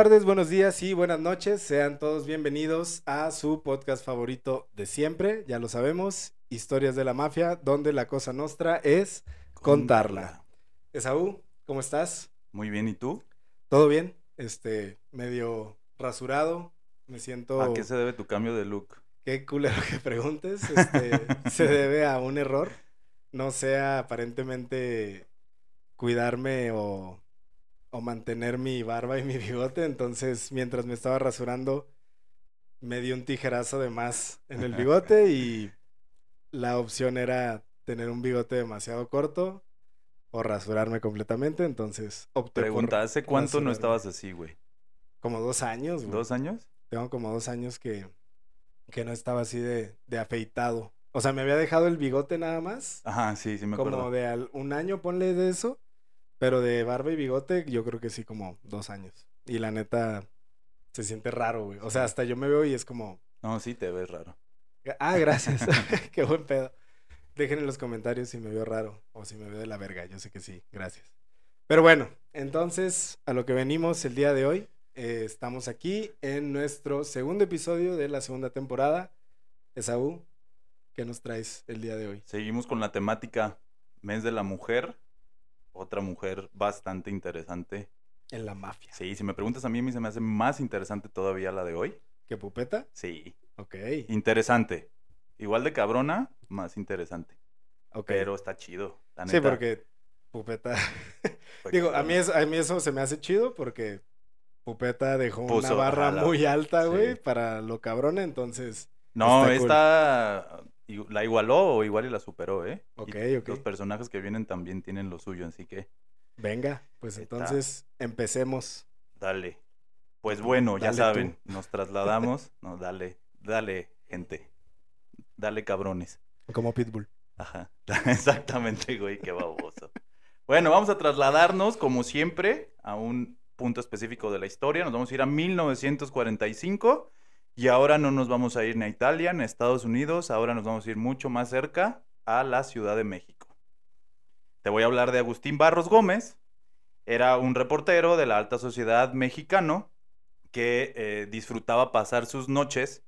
buenas tardes, buenos días y buenas noches. Sean todos bienvenidos a su podcast favorito de siempre, ya lo sabemos, Historias de la Mafia, donde la cosa nostra es contarla. Esaú, ¿cómo estás? Muy bien, ¿y tú? ¿Todo bien? Este, medio rasurado, me siento... ¿A qué se debe tu cambio de look? Qué culero que preguntes, este, se debe a un error, no sea aparentemente cuidarme o o mantener mi barba y mi bigote. Entonces, mientras me estaba rasurando, me di un tijerazo de más en el bigote y la opción era tener un bigote demasiado corto o rasurarme completamente. Entonces, opté Pregunta, ¿hace cuánto no estabas así, güey? Como dos años, güey. ¿Dos años? Tengo como dos años que, que no estaba así de, de afeitado. O sea, me había dejado el bigote nada más. Ajá, sí, sí me acuerdo. Como de un año, ponle de eso. Pero de barba y bigote, yo creo que sí, como dos años. Y la neta, se siente raro, güey. O sea, hasta yo me veo y es como. No, sí te ves raro. Ah, gracias. Qué buen pedo. Dejen en los comentarios si me veo raro o si me veo de la verga. Yo sé que sí. Gracias. Pero bueno, entonces, a lo que venimos el día de hoy. Eh, estamos aquí en nuestro segundo episodio de la segunda temporada. Esaú, ¿qué nos traes el día de hoy? Seguimos con la temática Mes de la Mujer otra mujer bastante interesante. En la mafia. Sí, si me preguntas a mí, a mí se me hace más interesante todavía la de hoy. ¿Que Pupeta? Sí. Ok. Interesante. Igual de cabrona, más interesante. Ok. Pero está chido. Sí, porque Pupeta. Digo, a mí, eso, a mí eso se me hace chido porque Pupeta dejó una barra muy alta, güey, para lo cabrona, entonces. No, esta la igualó o igual y la superó, ¿eh? Ok, ok. Los personajes que vienen también tienen lo suyo, así que. Venga, pues entonces empecemos. Dale. Pues bueno, ya saben, nos trasladamos. no, dale, dale, gente. Dale, cabrones. Como Pitbull. Ajá. Exactamente, güey, qué baboso. bueno, vamos a trasladarnos, como siempre, a un punto específico de la historia. Nos vamos a ir a 1945 y ahora no nos vamos a ir ni a Italia, ni a Estados Unidos, ahora nos vamos a ir mucho más cerca a la Ciudad de México. Te voy a hablar de Agustín Barros Gómez. Era un reportero de la alta sociedad mexicano que eh, disfrutaba pasar sus noches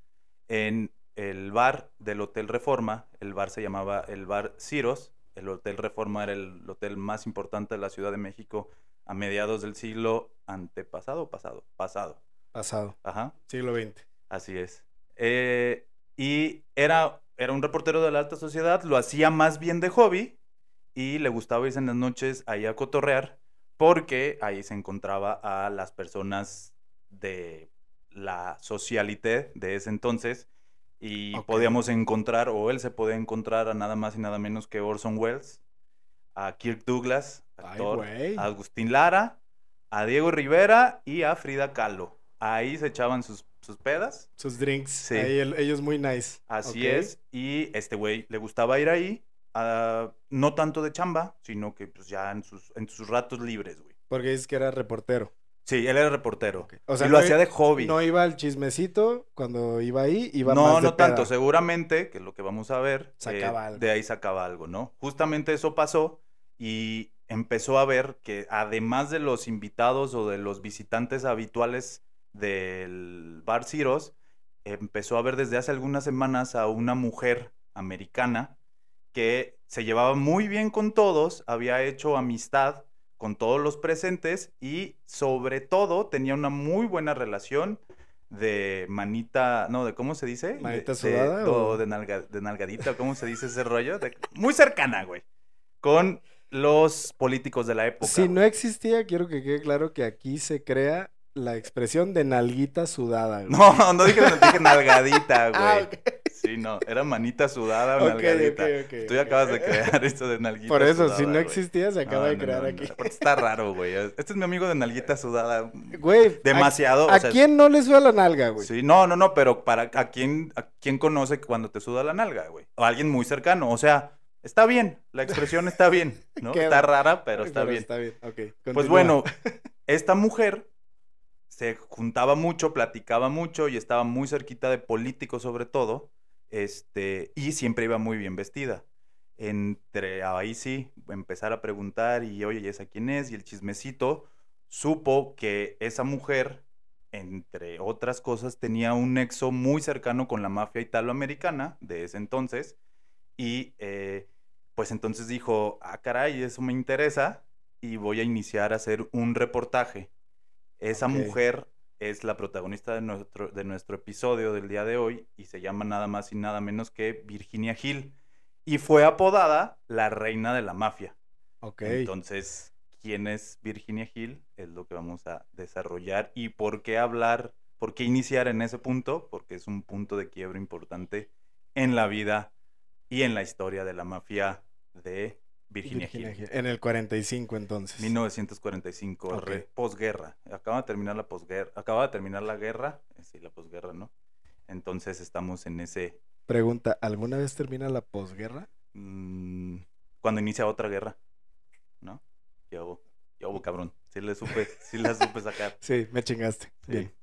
en el bar del Hotel Reforma. El bar se llamaba el Bar Ciros. El Hotel Reforma era el hotel más importante de la Ciudad de México a mediados del siglo antepasado, pasado, pasado. Pasado. Ajá. Siglo XX. Así es. Eh, y era, era un reportero de la alta sociedad, lo hacía más bien de hobby y le gustaba irse en las noches ahí a cotorrear porque ahí se encontraba a las personas de la socialité de ese entonces y podíamos encontrar, o él se podía encontrar a nada más y nada menos que Orson Welles, a Kirk Douglas, actor, a Agustín Lara, a Diego Rivera y a Frida Kahlo. Ahí se echaban sus sus pedas. Sus drinks. Sí. Ahí ellos muy nice. Así es. Y este güey le gustaba ir ahí, no tanto de chamba, sino que pues ya en sus, en sus ratos libres, güey. Porque dices que era reportero. Sí, él era reportero. O sea, y lo hacía de hobby. No iba al chismecito cuando iba ahí, iba no, más No, no tanto. Seguramente, que es lo que vamos a ver, sacaba eh, de ahí sacaba algo, ¿no? Justamente eso pasó y empezó a ver que además de los invitados o de los visitantes habituales del Bar Ciros, empezó a ver desde hace algunas semanas a una mujer americana que se llevaba muy bien con todos, había hecho amistad con todos los presentes y sobre todo tenía una muy buena relación de manita, no, de cómo se dice? Manita sudada o de, nalgadita, ¿cómo se dice ese rollo? muy cercana, güey. Con los políticos de la época. Si no existía, quiero que quede claro que aquí se crea la expresión de nalguita sudada. No, no dije, dije nalgadita, ah, güey. Sí, no, era manita sudada o nalgadita. Tú ya acabas de crear esto de nalguita Por eso, si no existía, se acaba de crear aquí. Está raro, güey. Este es mi amigo de nalguita sudada. Güey. Demasiado. ¿A, quién no le suda la nalga, güey? Sí, no, no, no, pero para a quién, a quién conoce cuando te suda la nalga, güey. O alguien muy cercano. O sea, está bien. La expresión está bien, ¿no? está rara, pero está bien. Está bien, ok. Pues bueno, esta mujer se juntaba mucho, platicaba mucho y estaba muy cerquita de políticos sobre todo, este, y siempre iba muy bien vestida. Entre ahí sí, empezar a preguntar y oye, ¿y esa quién es? Y el chismecito supo que esa mujer, entre otras cosas, tenía un nexo muy cercano con la mafia italoamericana de ese entonces. Y eh, pues entonces dijo, ah, caray, eso me interesa y voy a iniciar a hacer un reportaje. Esa mujer es la protagonista de nuestro, de nuestro episodio del día de hoy y se llama nada más y nada menos que Virginia Hill. Y fue apodada la reina de la mafia. Ok. Entonces, ¿quién es Virginia Hill? Es lo que vamos a desarrollar. ¿Y por qué hablar? ¿Por qué iniciar en ese punto? Porque es un punto de quiebre importante en la vida y en la historia de la mafia de Virginia, Virginia Hill. Hill. En el 45 entonces. 1945, Ok. re- posguerra. Acaba de terminar la posguerra. Acaba de terminar la guerra. eh, Sí, la posguerra, ¿no? Entonces estamos en ese. Pregunta, ¿alguna vez termina la posguerra? mm, cuando inicia otra guerra. ¿No? Ya hubo, ya hubo, cabrón. Sí le supe, sí la supe sacar. Sí, me chingaste. Sí. Bien.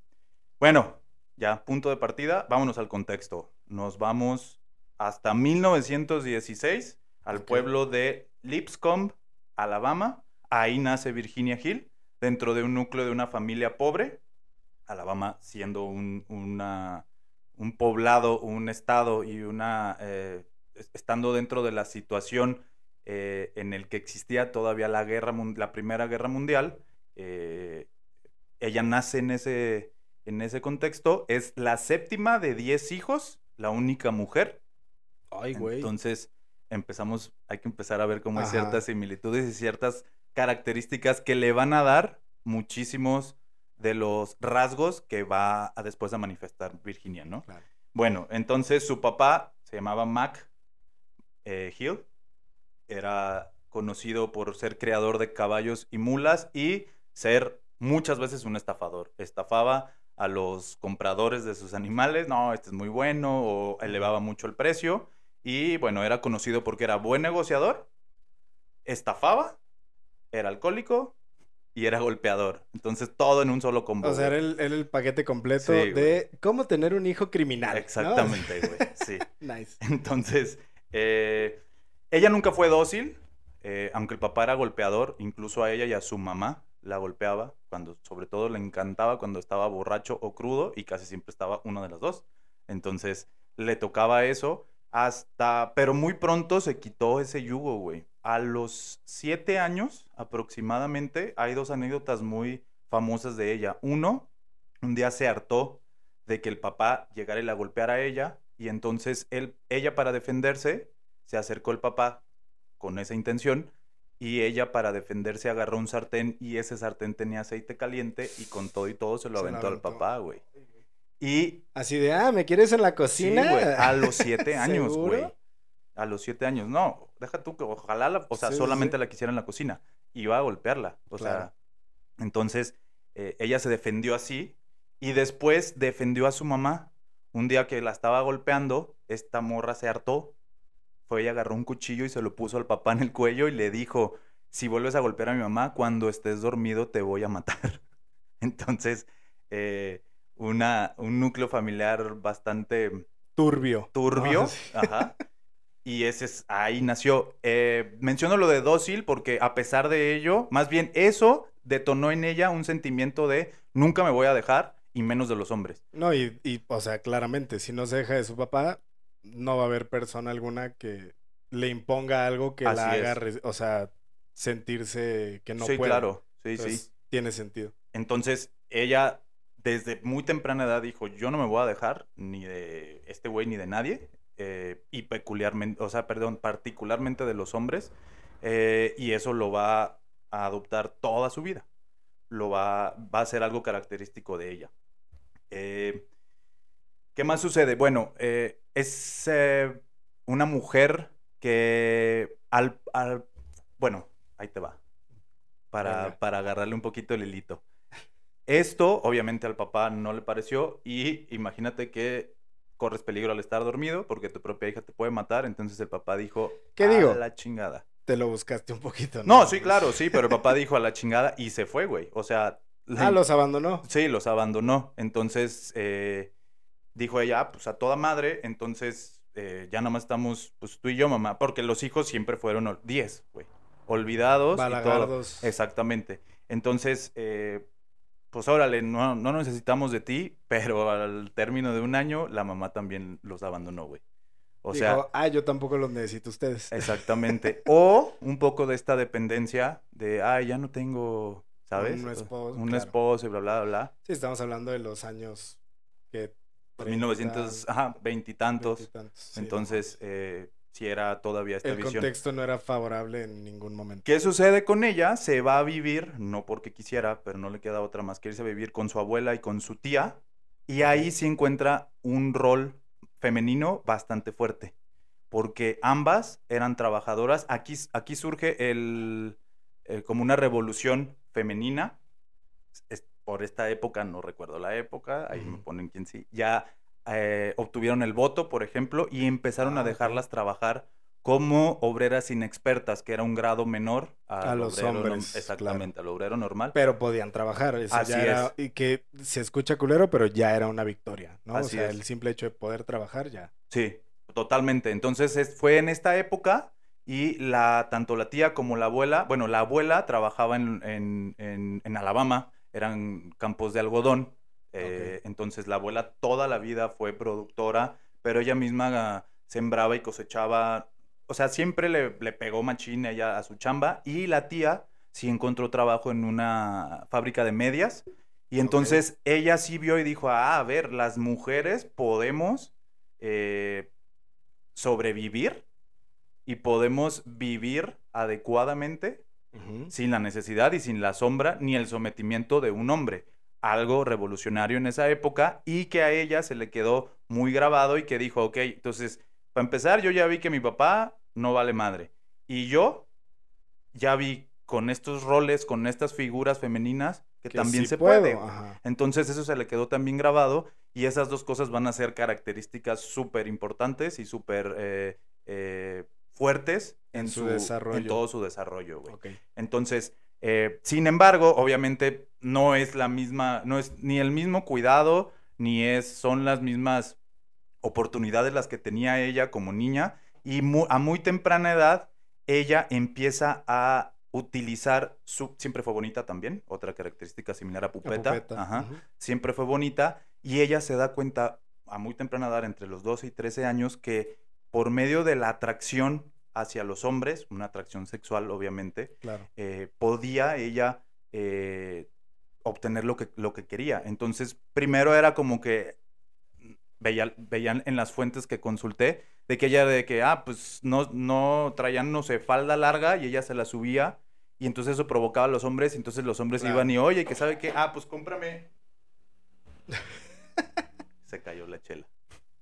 Bueno, ya, punto de partida. Vámonos al contexto. Nos vamos hasta 1916 al pueblo de Lipscomb, Alabama. Ahí nace Virginia Hill, dentro de un núcleo de una familia pobre. Alabama siendo un, una- un poblado, un estado y una... eh, es- estando dentro de la situación eh, en el que existía todavía la guerra, la primera guerra mundial. eh, ella nace en ese, en ese contexto. Es la séptima de 10 hijos, la única mujer. Ay, güey. Entonces empezamos, hay que empezar a ver cómo hay ciertas similitudes y ciertas características que le van a dar muchísimos de los rasgos que va a después a manifestar Virginia, ¿no? Claro. Bueno, entonces su papá se llamaba Mac eh, Hill, era conocido por ser creador de caballos y mulas y ser muchas veces un estafador. Estafaba a los compradores de sus animales, no, este es muy bueno, o elevaba mucho el precio. Y bueno, era conocido porque era buen negociador, estafaba, era alcohólico y era golpeador. Entonces todo en un solo combo. O sea, era el, era el paquete completo Sí, de cómo tener un hijo criminal. ¿no? Exactamente, güey. Sí. Nice. Entonces, eh, ella nunca fue dócil, eh, aunque el papá era golpeador, incluso a ella y a su mamá la golpeaba, cuando, sobre todo le encantaba cuando estaba borracho o crudo y casi siempre estaba una de las dos. Entonces, le tocaba eso hasta, pero muy pronto se quitó ese yugo, güey. A los siete años aproximadamente, hay dos anécdotas muy famosas de ella. Uno, un día se hartó de que el papá llegara y la golpeara a ella y entonces él, ella para defenderse se acercó al papá con esa intención y ella para defenderse agarró un sartén y ese sartén tenía aceite caliente y con todo y todo se lo Se aventó al papá, güey. Y Así de, ah, ¿me quieres en la sí, cocina? güey, a los siete años, güey. A los siete años, no, deja tú que ojalá, la- o sea, Sí, sí, solamente sí. la quisiera en la cocina. Iba a golpearla, o Claro. sea, entonces eh, ella se defendió así y después defendió a su mamá. Un día que la estaba golpeando, esta morra se hartó, fue y agarró un cuchillo y se lo puso al papá en el cuello y le dijo, si vuelves a golpear a mi mamá, cuando estés dormido te voy a matar. Entonces, eh, una, un núcleo familiar bastante Turbio. turbio. Ah, sí. Ajá. Y ese es, ahí nació. Eh, menciono lo de dócil porque a pesar de ello, más bien eso detonó en ella un sentimiento de nunca me voy a dejar y menos de los hombres. No, y, y, o sea, claramente, si no se deja de su papá, no va a haber persona alguna que le imponga algo que la haga, es. o sea, sentirse que no sí, puede. claro. Sí, sí. Tiene sentido. Entonces, ella desde muy temprana edad dijo, yo no me voy a dejar ni de este güey ni de nadie. eh, y peculiarmente, o sea, perdón, particularmente de los hombres. eh, y eso lo va a adoptar toda su vida. Lo va, va a ser algo característico de ella. Eh, ¿Qué más sucede? Bueno, es una mujer que al, al- Bueno, ahí te va. Para, para agarrarle un poquito el hilito. Esto, obviamente, al papá no le pareció. Y imagínate que corres peligro al estar dormido porque tu propia hija te puede matar. Entonces el papá dijo: ¿Qué "A digo? la chingada. Te lo buscaste un poquito, ¿no? No, sí, claro, sí, pero el papá dijo a la chingada y se fue, güey. O sea. Ah, los abandonó. Sí, los abandonó. Entonces, eh, dijo ella, "Ah, pues a toda madre, entonces eh, ya nada más estamos, pues tú y yo, mamá, porque los hijos siempre fueron ol- 10, güey. Olvidados y todo. Balagardos. Exactamente. Entonces, eh, pues órale, no, no necesitamos de ti, pero al término de un año la mamá también los abandonó, güey. O Dijo, sea, ah, yo tampoco los necesito a ustedes. exactamente. o un poco de esta dependencia de, ay, ya no tengo, ¿sabes? Un esposo, Un claro. esposo y bla, bla, bla. Sí, estamos hablando de los años que... Pues 1900, ajá, veintitantos. sí. Entonces, eh, sí era todavía esta el visión. contexto no era favorable en ningún momento. ¿Qué sucede con ella? Se va a vivir, no porque quisiera, pero no le queda otra más que irse a vivir con su abuela y con su tía. Y ahí sí encuentra un rol femenino bastante fuerte. Porque ambas eran trabajadoras. Aquí, aquí surge el, eh, como una revolución femenina. Es- por esta época, no recuerdo la época, ahí me ponen quién sí. Ya eh, obtuvieron el voto, por ejemplo, y empezaron Ah, a ok. dejarlas trabajar como obreras inexpertas, que era un grado menor A los hombres, Exactamente, al obrero normal. Pero podían trabajar. eso Así ya era- es. Y que se escucha culero, pero ya era una victoria, ¿no? Así o sea, es. el simple hecho de poder trabajar ya. Sí, totalmente. Entonces es- fue en esta época y la, tanto la tía como la abuela, bueno, la abuela trabajaba en, en- en- en Alabama, eran campos de algodón. Eh, Entonces la abuela toda la vida fue productora, pero ella misma sembraba y cosechaba. O sea, siempre le, le pegó machín ella a su chamba. Y la tía sí encontró trabajo en una fábrica de medias. Y entonces ella sí vio y dijo, ah, a ver, las mujeres podemos eh, sobrevivir y podemos vivir adecuadamente sin la necesidad y sin la sombra ni el sometimiento de un hombre. Algo revolucionario en esa época y que a ella se le quedó muy grabado y que dijo, ok, entonces, para empezar, yo ya vi que mi papá no vale madre. Y yo ya vi con estos roles, con estas figuras femeninas, que, Que también sí se puedo, puede. ajá. Entonces eso se le quedó también grabado y esas dos cosas van a ser características súper importantes y súper eh, eh, fuertes en, En su desarrollo. en todo su desarrollo, güey. Ok. Entonces, eh, sin embargo, obviamente no es la misma, no es ni el mismo cuidado, ni es, son las mismas oportunidades las que tenía ella como niña. Y mu- a muy temprana edad, ella empieza a utilizar su... Siempre fue bonita también, otra característica similar a Pupeta. pupeta, Ajá ujú. siempre fue bonita y ella se da cuenta a muy temprana edad, entre los 12 y 13 años, que por medio de la atracción hacia los hombres, una atracción sexual obviamente, Claro. eh, podía ella eh, obtener lo que, lo que quería. Entonces, primero era como que veía, veían en las fuentes que consulté, de que ella de que, ah, pues no, no traían, no sé, falda larga y ella se la subía. Y entonces eso provocaba a los hombres, y entonces los hombres Claro. iban y, oye, que sabe qué, ah, pues cómprame. se cayó la chela.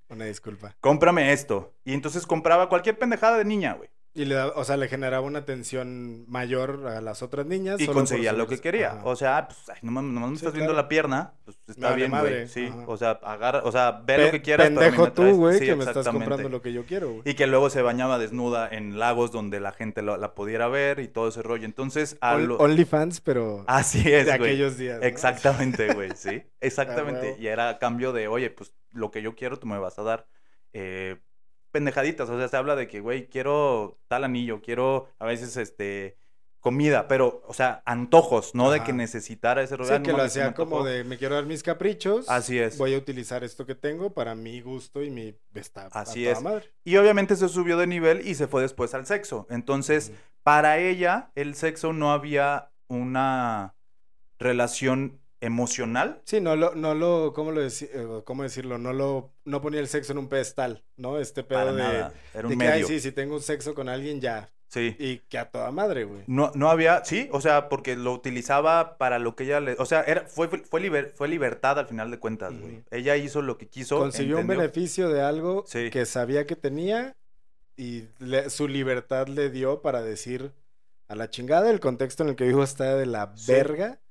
Una disculpa. Cómprame esto. Y entonces compraba cualquier pendejada de niña, güey. Y le da- o sea, le generaba una atención mayor a las otras niñas. Y solo conseguía lo que quería. Ajá. O sea, pues, ay, nomás, nomás me Sí, estás viendo la pierna, pues está bien, güey. Sí, ajá. o sea, agarra, o sea, ve Pe- lo que quieras. pero Pendejo me tú, güey, sí, que me estás exactamente. comprando lo que yo quiero, güey. Y que luego se bañaba desnuda en lagos donde la gente lo- la pudiera ver y todo ese rollo. Entonces, a lo- OnlyFans, pero Así es, de güey. aquellos días. ¿no? Exactamente, güey, sí. Exactamente. huevo. y era a cambio de, oye, pues lo que yo quiero, tú me vas a dar. Eh, pendejaditas, o sea, se habla de que, güey, quiero tal anillo, quiero a veces, este, comida, pero, o sea, antojos, no de que necesitara ese Sí, rollo. "Ah, no que lo hacía como antojó". de me quiero dar mis caprichos. Así es. Voy a utilizar esto que tengo para mi gusto y mi está Así es. madre. Y obviamente se subió de nivel y se fue después al sexo. Entonces, para ella, el sexo no había una relación emocional. Sí, no lo, no lo, ¿cómo lo deci- eh, cómo decirlo? No lo, no ponía el sexo en un pedestal, ¿no? Este pedo Para de, nada. Era de un que, ay, medio. sí, si tengo un sexo con alguien, ya. Sí. Y que a toda madre, güey. No, no había, sí, o sea, porque lo utilizaba para lo que ella le, o sea, era, fue, fue, liber- fue libertad al final de cuentas, güey. Ella hizo lo que quiso. Consiguió un beneficio de algo Sí. que sabía que tenía y le- su libertad le dio para decir a la chingada el contexto en el que vivo está de la Sí. verga,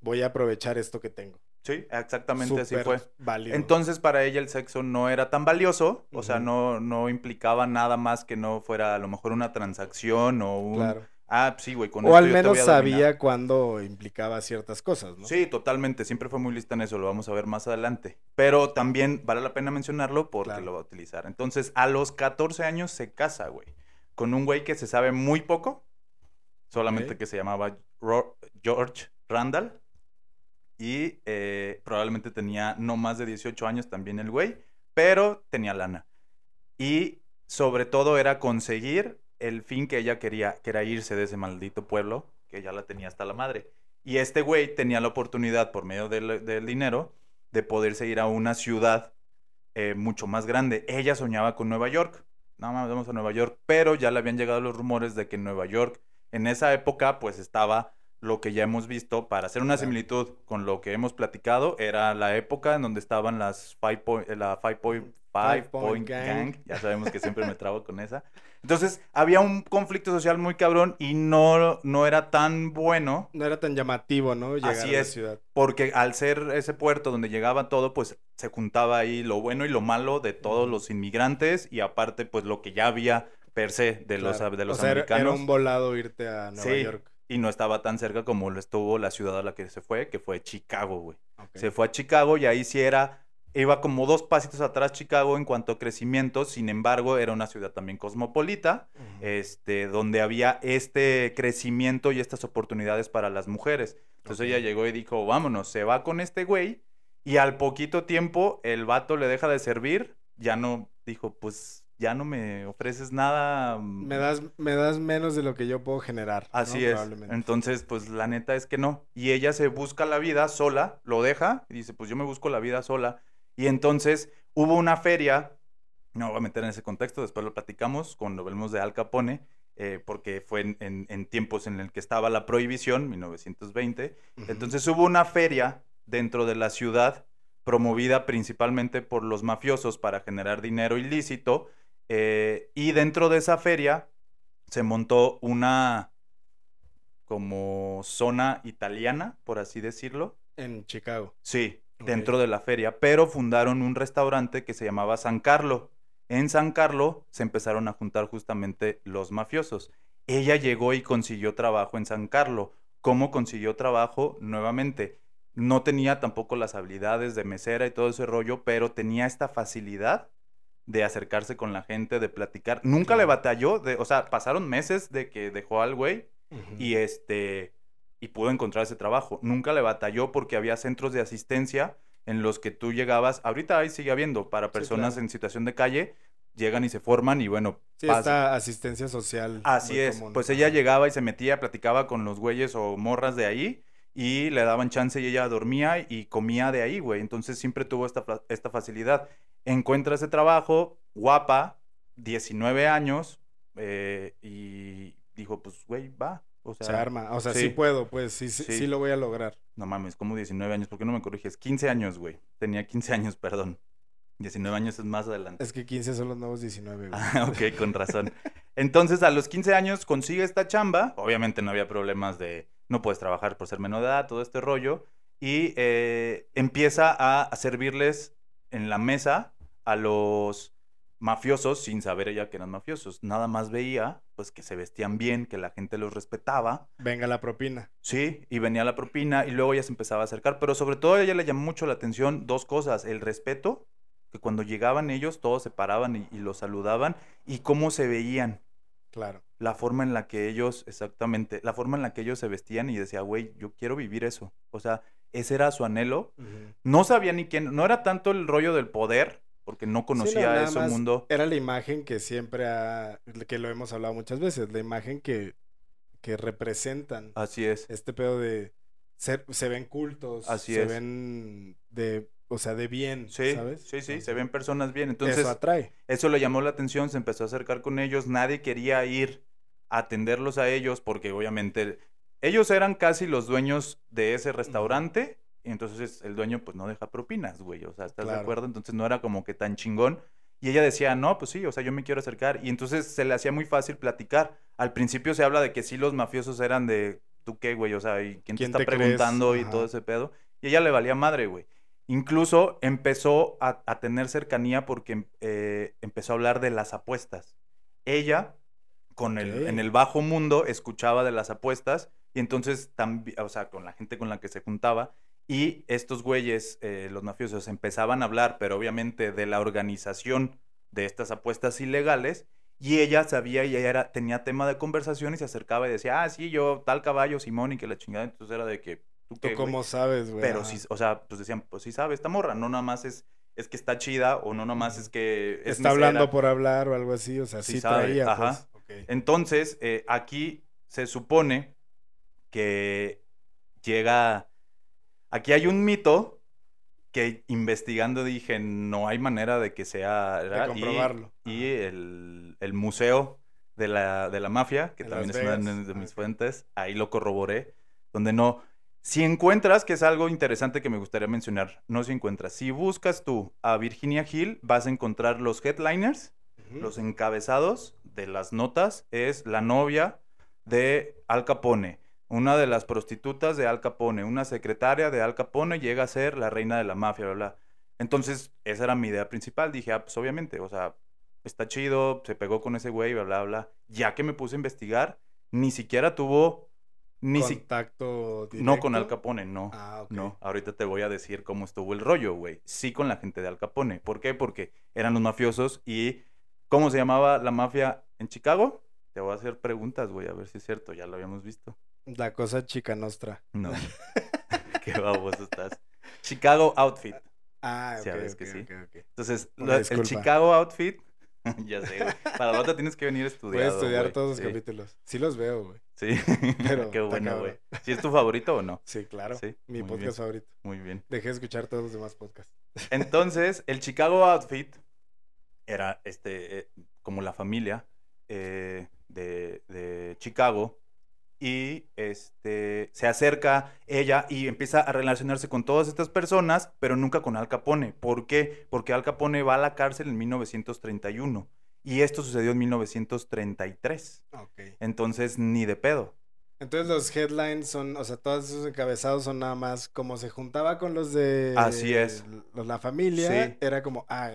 voy a aprovechar esto que tengo. Sí, exactamente así fue. válido. Entonces, para ella el sexo no era tan valioso, o sea, no, no implicaba nada más que no fuera a lo mejor una transacción o un... claro. Ah, sí, güey, con O esto al yo te menos voy a dominar. sabía cuándo implicaba ciertas cosas, ¿no? Sí, totalmente. Siempre fue muy lista en eso. Lo vamos a ver más adelante. Pero también vale la pena mencionarlo porque Claro. lo va a utilizar. Entonces, a los 14 años se casa, güey. Con un güey que se sabe muy poco. Solamente que se llamaba George Randall. Y eh, probablemente tenía no más de 18 años también el güey, pero tenía lana. Y sobre todo era conseguir el fin que ella quería, que era irse de ese maldito pueblo, que ya la tenía hasta la madre. Y este güey tenía la oportunidad, por medio del, dinero, de poderse ir a una ciudad eh, mucho más grande. Ella soñaba con Nueva York. Nada más vamos a Nueva York, pero ya le habían llegado los rumores de que Nueva York, en esa época, pues estaba lo que ya hemos visto, para hacer una similitud con lo que hemos platicado, era la época en donde estaban las Five Point, la Five Point, Five Point Gang. Ya sabemos que siempre me trabo con esa. Entonces, había un conflicto social muy cabrón y no, no era tan bueno. No era tan llamativo, ¿no? Llegar Así a la es, ciudad. Porque al ser ese puerto donde llegaba todo, pues se juntaba ahí lo bueno y lo malo de todos los inmigrantes y aparte, pues lo que ya había per se de los, de los americanos. Era un volado irte a Nueva sí, York. Y no estaba tan cerca como lo estuvo la ciudad a la que se fue, que fue Chicago, güey. Se fue a Chicago y ahí sí era iba como dos pasitos atrás Chicago en cuanto a crecimiento, sin embargo, era una ciudad también cosmopolita, este, donde había este crecimiento y estas oportunidades para las mujeres. Entonces ella llegó y dijo, vámonos, se va con este güey, y al poquito tiempo el vato le deja de servir, ya no, dijo, pues ya no me ofreces nada. Mm, me das, me das menos de lo que yo puedo generar. Así es. Entonces, pues la neta es que no. Y ella se busca la vida sola, lo deja y dice, pues yo me busco la vida sola. Y entonces hubo una feria, no voy a meter en ese contexto, después lo platicamos cuando hablemos de Al Capone, eh, porque fue en, tiempos en el que estaba la prohibición, 1920. Entonces hubo una feria dentro de la ciudad promovida principalmente por los mafiosos para generar dinero ilícito. Eh, y dentro de esa feria se montó una como zona italiana, por así decirlo. En Chicago. Sí, dentro de la feria, pero fundaron un restaurante que se llamaba San Carlo. En San Carlo se empezaron a juntar justamente los mafiosos. Ella llegó y consiguió trabajo en San Carlo. ¿Cómo consiguió trabajo? Nuevamente, no tenía tampoco las habilidades de mesera y todo ese rollo, pero tenía esta facilidad de acercarse con la gente, de platicar. Nunca le batalló, de, o sea, pasaron meses de que dejó al güey y este y pudo encontrar ese trabajo. Nunca le batalló porque había centros de asistencia en los que tú llegabas, ahorita ahí sigue habiendo, para personas en situación de calle, llegan y se forman y bueno. Sí, esta asistencia social. Así es, pues ella llegaba y se metía, platicaba con los güeyes o morras de ahí y le daban chance y ella dormía y comía de ahí, güey. Entonces siempre tuvo esta, esta facilidad. Encuentra ese trabajo, guapa, 19 años, eh, y dijo, pues, güey, va, o sea, se arma. O sea, sí, puedo, pues sí, sí, sí, lo voy a lograr. No mames, como 19 años, ¿por qué no me corriges? 15 años, güey. Tenía 15 años, perdón. 19 años es más adelante. Es que 15 son los nuevos 19, güey. Ah, ok, con razón. Entonces, a los 15 años consigue esta chamba. Obviamente no había problemas de no puedes trabajar por ser menor de edad, todo este rollo. Y eh, empieza a servirles en la mesa a los mafiosos sin saber ella que eran mafiosos. Nada más veía, pues, que se vestían bien, que la gente los respetaba. Venga la propina. Sí, y venía la propina y luego ella se empezaba a acercar. Pero sobre todo a ella le llamó mucho la atención dos cosas. El respeto, que cuando llegaban ellos todos se paraban y, y los saludaban, y cómo se veían. Claro. La forma en la que ellos, exactamente, la forma en la que ellos se vestían y decía, güey, yo quiero vivir eso. O sea, ese era su anhelo. No sabía ni quién, no era tanto el rollo del poder, porque no conocía ese mundo. Era la imagen que siempre ha, que lo hemos hablado muchas veces, la imagen que, que representan. Así es. Este pedo de ser, se ven cultos, Así se ven de, o sea, de bien, sí, ¿sabes? Sí, sí, se ven personas bien. Entonces, eso atrae. Eso le llamó la atención, se empezó a acercar con ellos, nadie quería ir a atenderlos a ellos porque obviamente ellos eran casi los dueños de ese restaurante y entonces el dueño pues no deja propinas, güey. O sea, ¿estás de acuerdo? Entonces no era como que tan chingón. Y ella decía, no, pues sí, o sea, yo me quiero acercar. Y entonces se le hacía muy fácil platicar. Al principio se habla de que sí los mafiosos eran de, ¿tú qué, güey? O sea, ¿y quién, te está preguntando y todo ese pedo? Y ella le valía madre, güey. Incluso empezó a, tener cercanía porque eh, empezó a hablar de las apuestas. Ella, con el, en el bajo mundo, escuchaba de las apuestas y entonces o sea, con la gente con la que se juntaba, y estos güeyes, eh, los mafiosos, empezaban a hablar, pero obviamente de la organización de estas apuestas ilegales. Y ella sabía y ella era, tenía tema de conversación y se acercaba y decía, ah, sí, yo tal caballo, Simón, y que la chingada. Entonces era de que, ¿Tú, ¿Tú qué, güey?". cómo sabes, güey? Pero Ajá. sí, o sea, pues decían, pues sí sabe, esta morra, no nada más es, es que está chida o no nada más es que es Está hablando por hablar o algo así, o sea, Sí sí, sabe, traía, ajá. pues. Ok. Entonces, eh, aquí se supone que llega. Aquí hay un mito que investigando dije, no hay manera de que sea De. Y- comprobarlo. Y, el, el museo de la, de la mafia, que En también es una de mis fuentes, ahí lo corroboré, donde no. Si encuentras, que es algo interesante que me gustaría mencionar, no si encuentras, si buscas tú a Virginia Hill, vas a encontrar los headliners los encabezados de las notas es la novia de Al Capone, una de las prostitutas de Al Capone, una secretaria de Al Capone llega a ser la reina de la mafia, bla, bla. Entonces, esa era mi idea principal. Dije, ah, pues obviamente, o sea, está chido, se pegó con ese güey, bla, bla, bla. Ya que me puse a investigar, ni siquiera tuvo, ni si- Contacto no con Al? Capone, no. Ah, ok. No, ahorita te voy a decir cómo estuvo el rollo, güey. Sí con la gente de Al Capone. ¿Por qué? Porque eran los mafiosos y ¿cómo se llamaba la mafia en Chicago? Te voy a hacer preguntas, güey, a ver si es cierto, ya lo habíamos visto. La cosa chica nostra. No. Qué baboso estás. Chicago Outfit. Ah, ok, Sabes ok, que sí. ok, ok. Entonces, el. Chicago Outfit, ya sé, güey. Para la otra tienes que venir Voy a estudiado, estudiar güey. todos los Sí, capítulos. Sí los veo, güey. Sí, Pero qué bueno, güey. ¿Sí es tu favorito o no? Sí, claro. Sí, Mi muy podcast bien. favorito. Muy bien. Dejé de escuchar todos los demás podcasts. Entonces, el Chicago Outfit era este eh, como la familia eh, de, de Chicago. Y este se acerca ella y empieza a relacionarse con todas estas personas, pero nunca con Al Capone. ¿Por qué? Porque Al Capone va a la cárcel en 1931. Y esto sucedió en 1933. Ok. Entonces, ni de pedo. Entonces los headlines son, o sea, todos esos encabezados son nada más como se juntaba con los de Así es. los- la familia, Sí. era como, ah,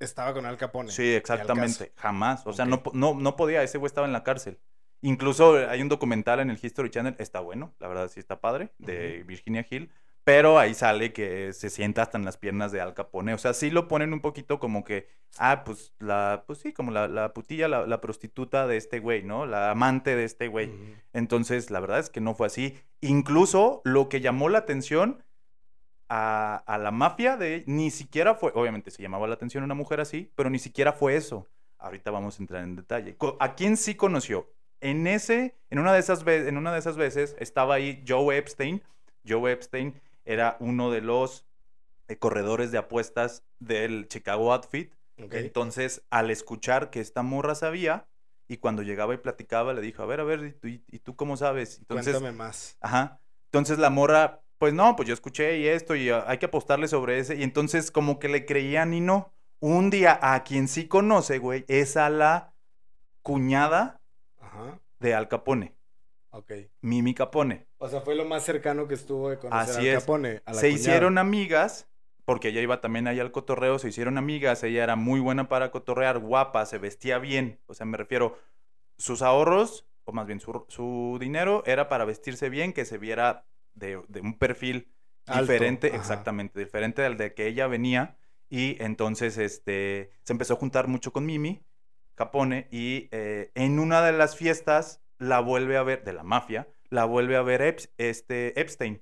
estaba con Al Capone. Sí, exactamente. Jamás. O sea, no, no, no podía. Ese güey estaba en la cárcel. Incluso hay un documental en el History Channel. Está bueno. La verdad sí está padre. De Virginia Hill. Pero ahí sale que se sienta hasta en las piernas de Al Capone. O sea, sí lo ponen un poquito como que, ah, pues la, pues sí, como la, la putilla, la, la prostituta de este güey, ¿no? La amante de este güey. Entonces, la verdad es que no fue así. Incluso lo que llamó la atención a, a la mafia de ni siquiera fue, obviamente se llamaba la atención una mujer así, pero ni siquiera fue eso. Ahorita vamos a entrar en detalle. ¿A quién sí conoció? En ese, en una de esas veces, en una de esas veces estaba ahí Joe Epstein. Joe Epstein era uno de los eh, corredores de apuestas del Chicago Outfit. Entonces, al escuchar que esta morra sabía, y cuando llegaba y platicaba, le dijo, a ver, a ver, ¿y tú, y- y tú cómo sabes? Entonces, Cuéntame más. ajá. Entonces la morra, pues no, pues yo escuché y esto, y ah, hay que apostarle sobre ese. Y entonces, como que le creían y no. Un día, a quien sí conoce, güey, es a la cuñada Ajá. de Al Capone, Ok. Mimi Capone. O sea, fue lo más cercano que estuvo de conocer Así al es. Capone. a la se cuñada. hicieron amigas, porque ella iba también ahí al cotorreo, se hicieron amigas, ella era muy buena para cotorrear, guapa, se vestía bien, o sea, me refiero, sus ahorros, o más bien su, su dinero, era para vestirse bien, que se viera de, de un perfil Alto, diferente, ajá. exactamente, diferente al de que ella venía, y entonces, este, se empezó a juntar mucho con Mimi, Capone, y eh, en una de las fiestas la vuelve a ver, de la mafia, la vuelve a ver este, Epstein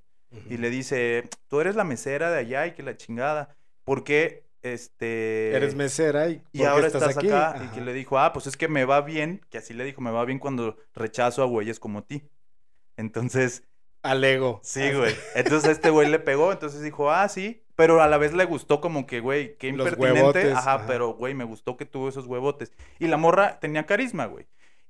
y le dice, tú eres la mesera de allá y que la chingada, ¿por qué este... Eres mesera y, y ¿por qué ahora estás, aquí? acá? Y que le dijo, ah, pues es que me va bien, que así le dijo, me va bien cuando rechazo a güeyes como ti. Entonces, Alego. sí, güey. Entonces este güey le pegó, entonces dijo, ah, sí, pero a la vez le gustó como que, güey, qué Los impertinente. huevotes, Ajá, ajá. pero, güey, me gustó que tuvo esos huevotes. Y la morra tenía carisma, güey.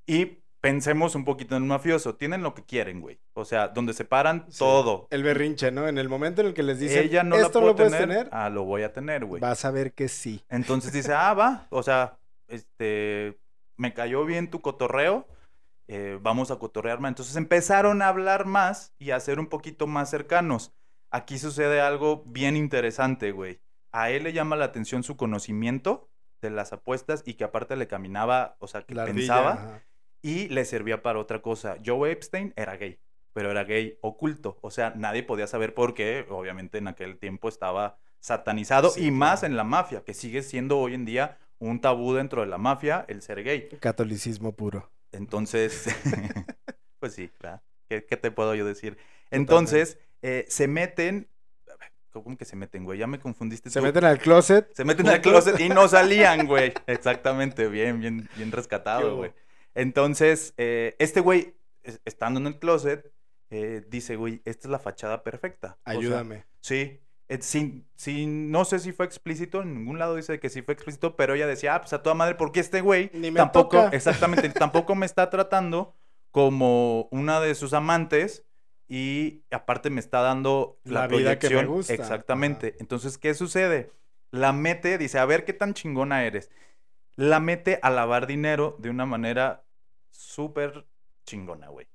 Y pensemos un poquito en un mafioso. Tienen lo que quieren, güey. O sea, donde se paran Sí. todo. El berrinche, ¿no? En el momento en el que les dicen, Ella no esto lo puedes tener, tener, Ah, lo voy a tener, güey. vas a ver que sí. Entonces dice, ah, va. O sea, este, me cayó bien tu cotorreo. eh, vamos a cotorrear más. Entonces empezaron a hablar más y a ser un poquito más cercanos. Aquí sucede algo bien interesante, güey. A él le llama la atención su conocimiento de las apuestas y que aparte le caminaba, o sea, que La pensaba y le servía para otra cosa. Joe Epstein era gay, pero era gay oculto. O sea, nadie podía saber por qué. Obviamente en aquel tiempo estaba satanizado Sí, y más en la mafia, que sigue siendo hoy en día un tabú dentro de la mafia el ser gay. Catolicismo puro. Entonces, pues sí, ¿verdad? ¿Qué, qué te puedo yo decir? Entonces, eh, se meten. ¿Cómo que se meten, güey? Ya me confundiste. Se tú. meten al closet. Se meten al closet y no salían, güey. Exactamente, bien, bien, bien ¿Qué rescatado, güey. Entonces, eh, este güey, es- estando en el closet, eh, dice, güey, esta es la fachada perfecta. O sea, Ayúdame. Sí. sin, sin, no sé si fue explícito, en ningún lado dice que sí fue explícito, pero ella decía, ah, pues a toda madre, porque este güey Ni me tampoco, toca. exactamente, tampoco me está tratando como una de sus amantes y aparte me está dando la, La vida que me gusta. Exactamente. Entonces, ¿qué sucede? La mete, dice, a ver qué tan chingona eres. La mete a lavar dinero de una manera súper chingona, güey.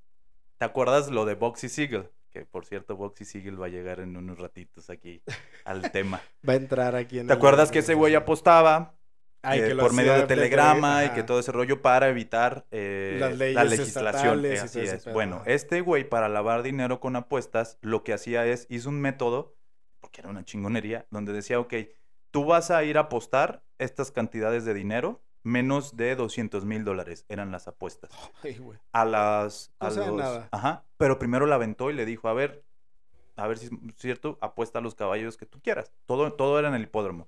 ¿Te acuerdas lo de Boxy Siegel? Que por cierto, Boxy Siegel va a llegar en unos ratitos aquí al tema. Va a entrar aquí en ¿Te el- acuerdas que ese güey apostaba Ay, eh, por medio de telegrama y que todo ese rollo para evitar eh, Las la leyes legislación. estatales eh, así es. pedo, Bueno, ajá. este güey para lavar dinero con apuestas, lo que hacía es, hizo un método, porque era una chingonería, donde decía, ok, tú vas a ir a apostar estas cantidades de dinero, menos de 200 mil dólares eran las apuestas. Ay, güey. A las... a los- nada. Ajá, pero primero la aventó y le dijo, a ver, a ver si es cierto, apuesta a los caballos que tú quieras. Todo, todo era en el hipódromo.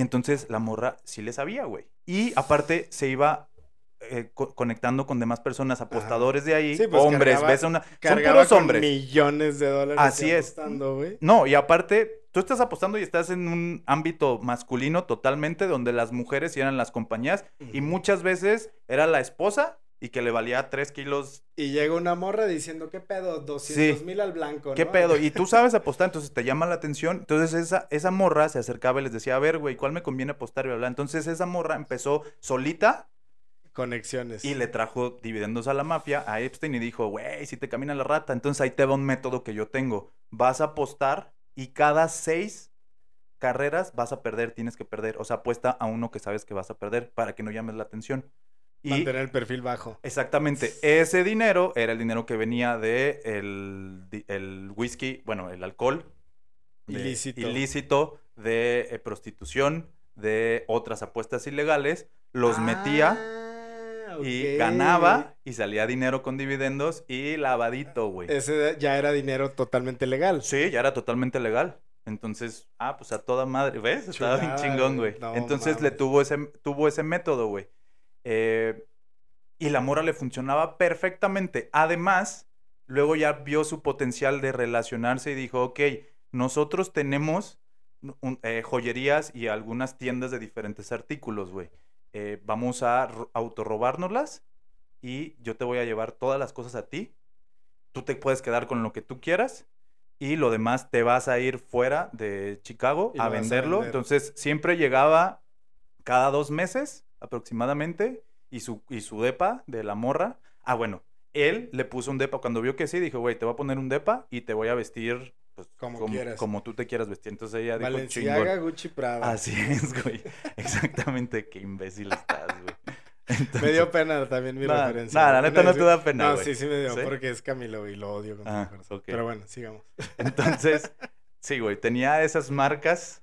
Y entonces la morra sí le sabía, güey. Y aparte se iba eh, co- conectando con demás personas, apostadores de ahí, Sí, pues, hombres, cargaba- ves una... Son puros hombres. millones de dólares. Así es. apostando, güey. No, y aparte, tú estás apostando y estás en un ámbito masculino totalmente, donde las mujeres eran las compañías, y muchas veces era la esposa y que le valía tres kilos Y llega una morra diciendo, ¿qué pedo? 200 Sí. mil al blanco, ¿Qué ¿no? pedo? Y tú sabes apostar, entonces te llama la atención. Entonces esa, esa morra se acercaba y les decía, a ver, güey, ¿cuál me conviene apostar? Y bla, bla. Entonces esa morra empezó solita Conexiones. y le trajo dividendos a la mafia, a Epstein, y dijo, güey, si te camina la rata, entonces ahí te va un método que yo tengo. Vas a apostar y cada seis carreras vas a perder, tienes que perder. O sea, apuesta a uno que sabes que vas a perder para que no llames la atención. Y Mantener el perfil bajo. Exactamente. Ese dinero era el dinero que venía de el, whisky, bueno, el alcohol. de- Ilícito. ilícito, de eh, prostitución, de otras apuestas ilegales. Los metía Ah, y ok. ganaba y salía dinero con dividendos y lavadito, güey. Ese ya era dinero totalmente legal. Sí, ya era totalmente legal. Entonces, ah, pues a toda madre, ¿ves? Estaba bien chingón, güey. No Entonces le tuvo ese, tuvo ese método, güey. Eh, y la mora le funcionaba perfectamente. Además, luego ya vio su potencial de relacionarse y dijo, ok, nosotros tenemos un- eh, joyerías y algunas tiendas de diferentes artículos, güey. Eh, vamos a ro- autorrobárnoslas y yo te voy a llevar todas las cosas a ti. Tú te puedes quedar con lo que tú quieras y lo demás te vas a ir fuera de Chicago a venderlo. vender. Entonces siempre llegaba cada dos meses aproximadamente y su, y su depa de la morra. Ah, bueno, él le puso un depa cuando vio que sí, dijo, güey, te voy a poner un depa y te voy a vestir pues, Como quieras. como tú te quieras vestir. Entonces ella dijo, Valenciaga, chingón. Gucci, Prada. Así es, güey. Exactamente, qué imbécil estás, güey. Me dio pena también mi Nah, referencia. nah, la neta no te da pena, No, sí, sí me dio, ¿Sí? porque es Camilo y lo odio con Ah, mi corazón. ok. Pero bueno, sigamos. Entonces, sí, güey, tenía esas marcas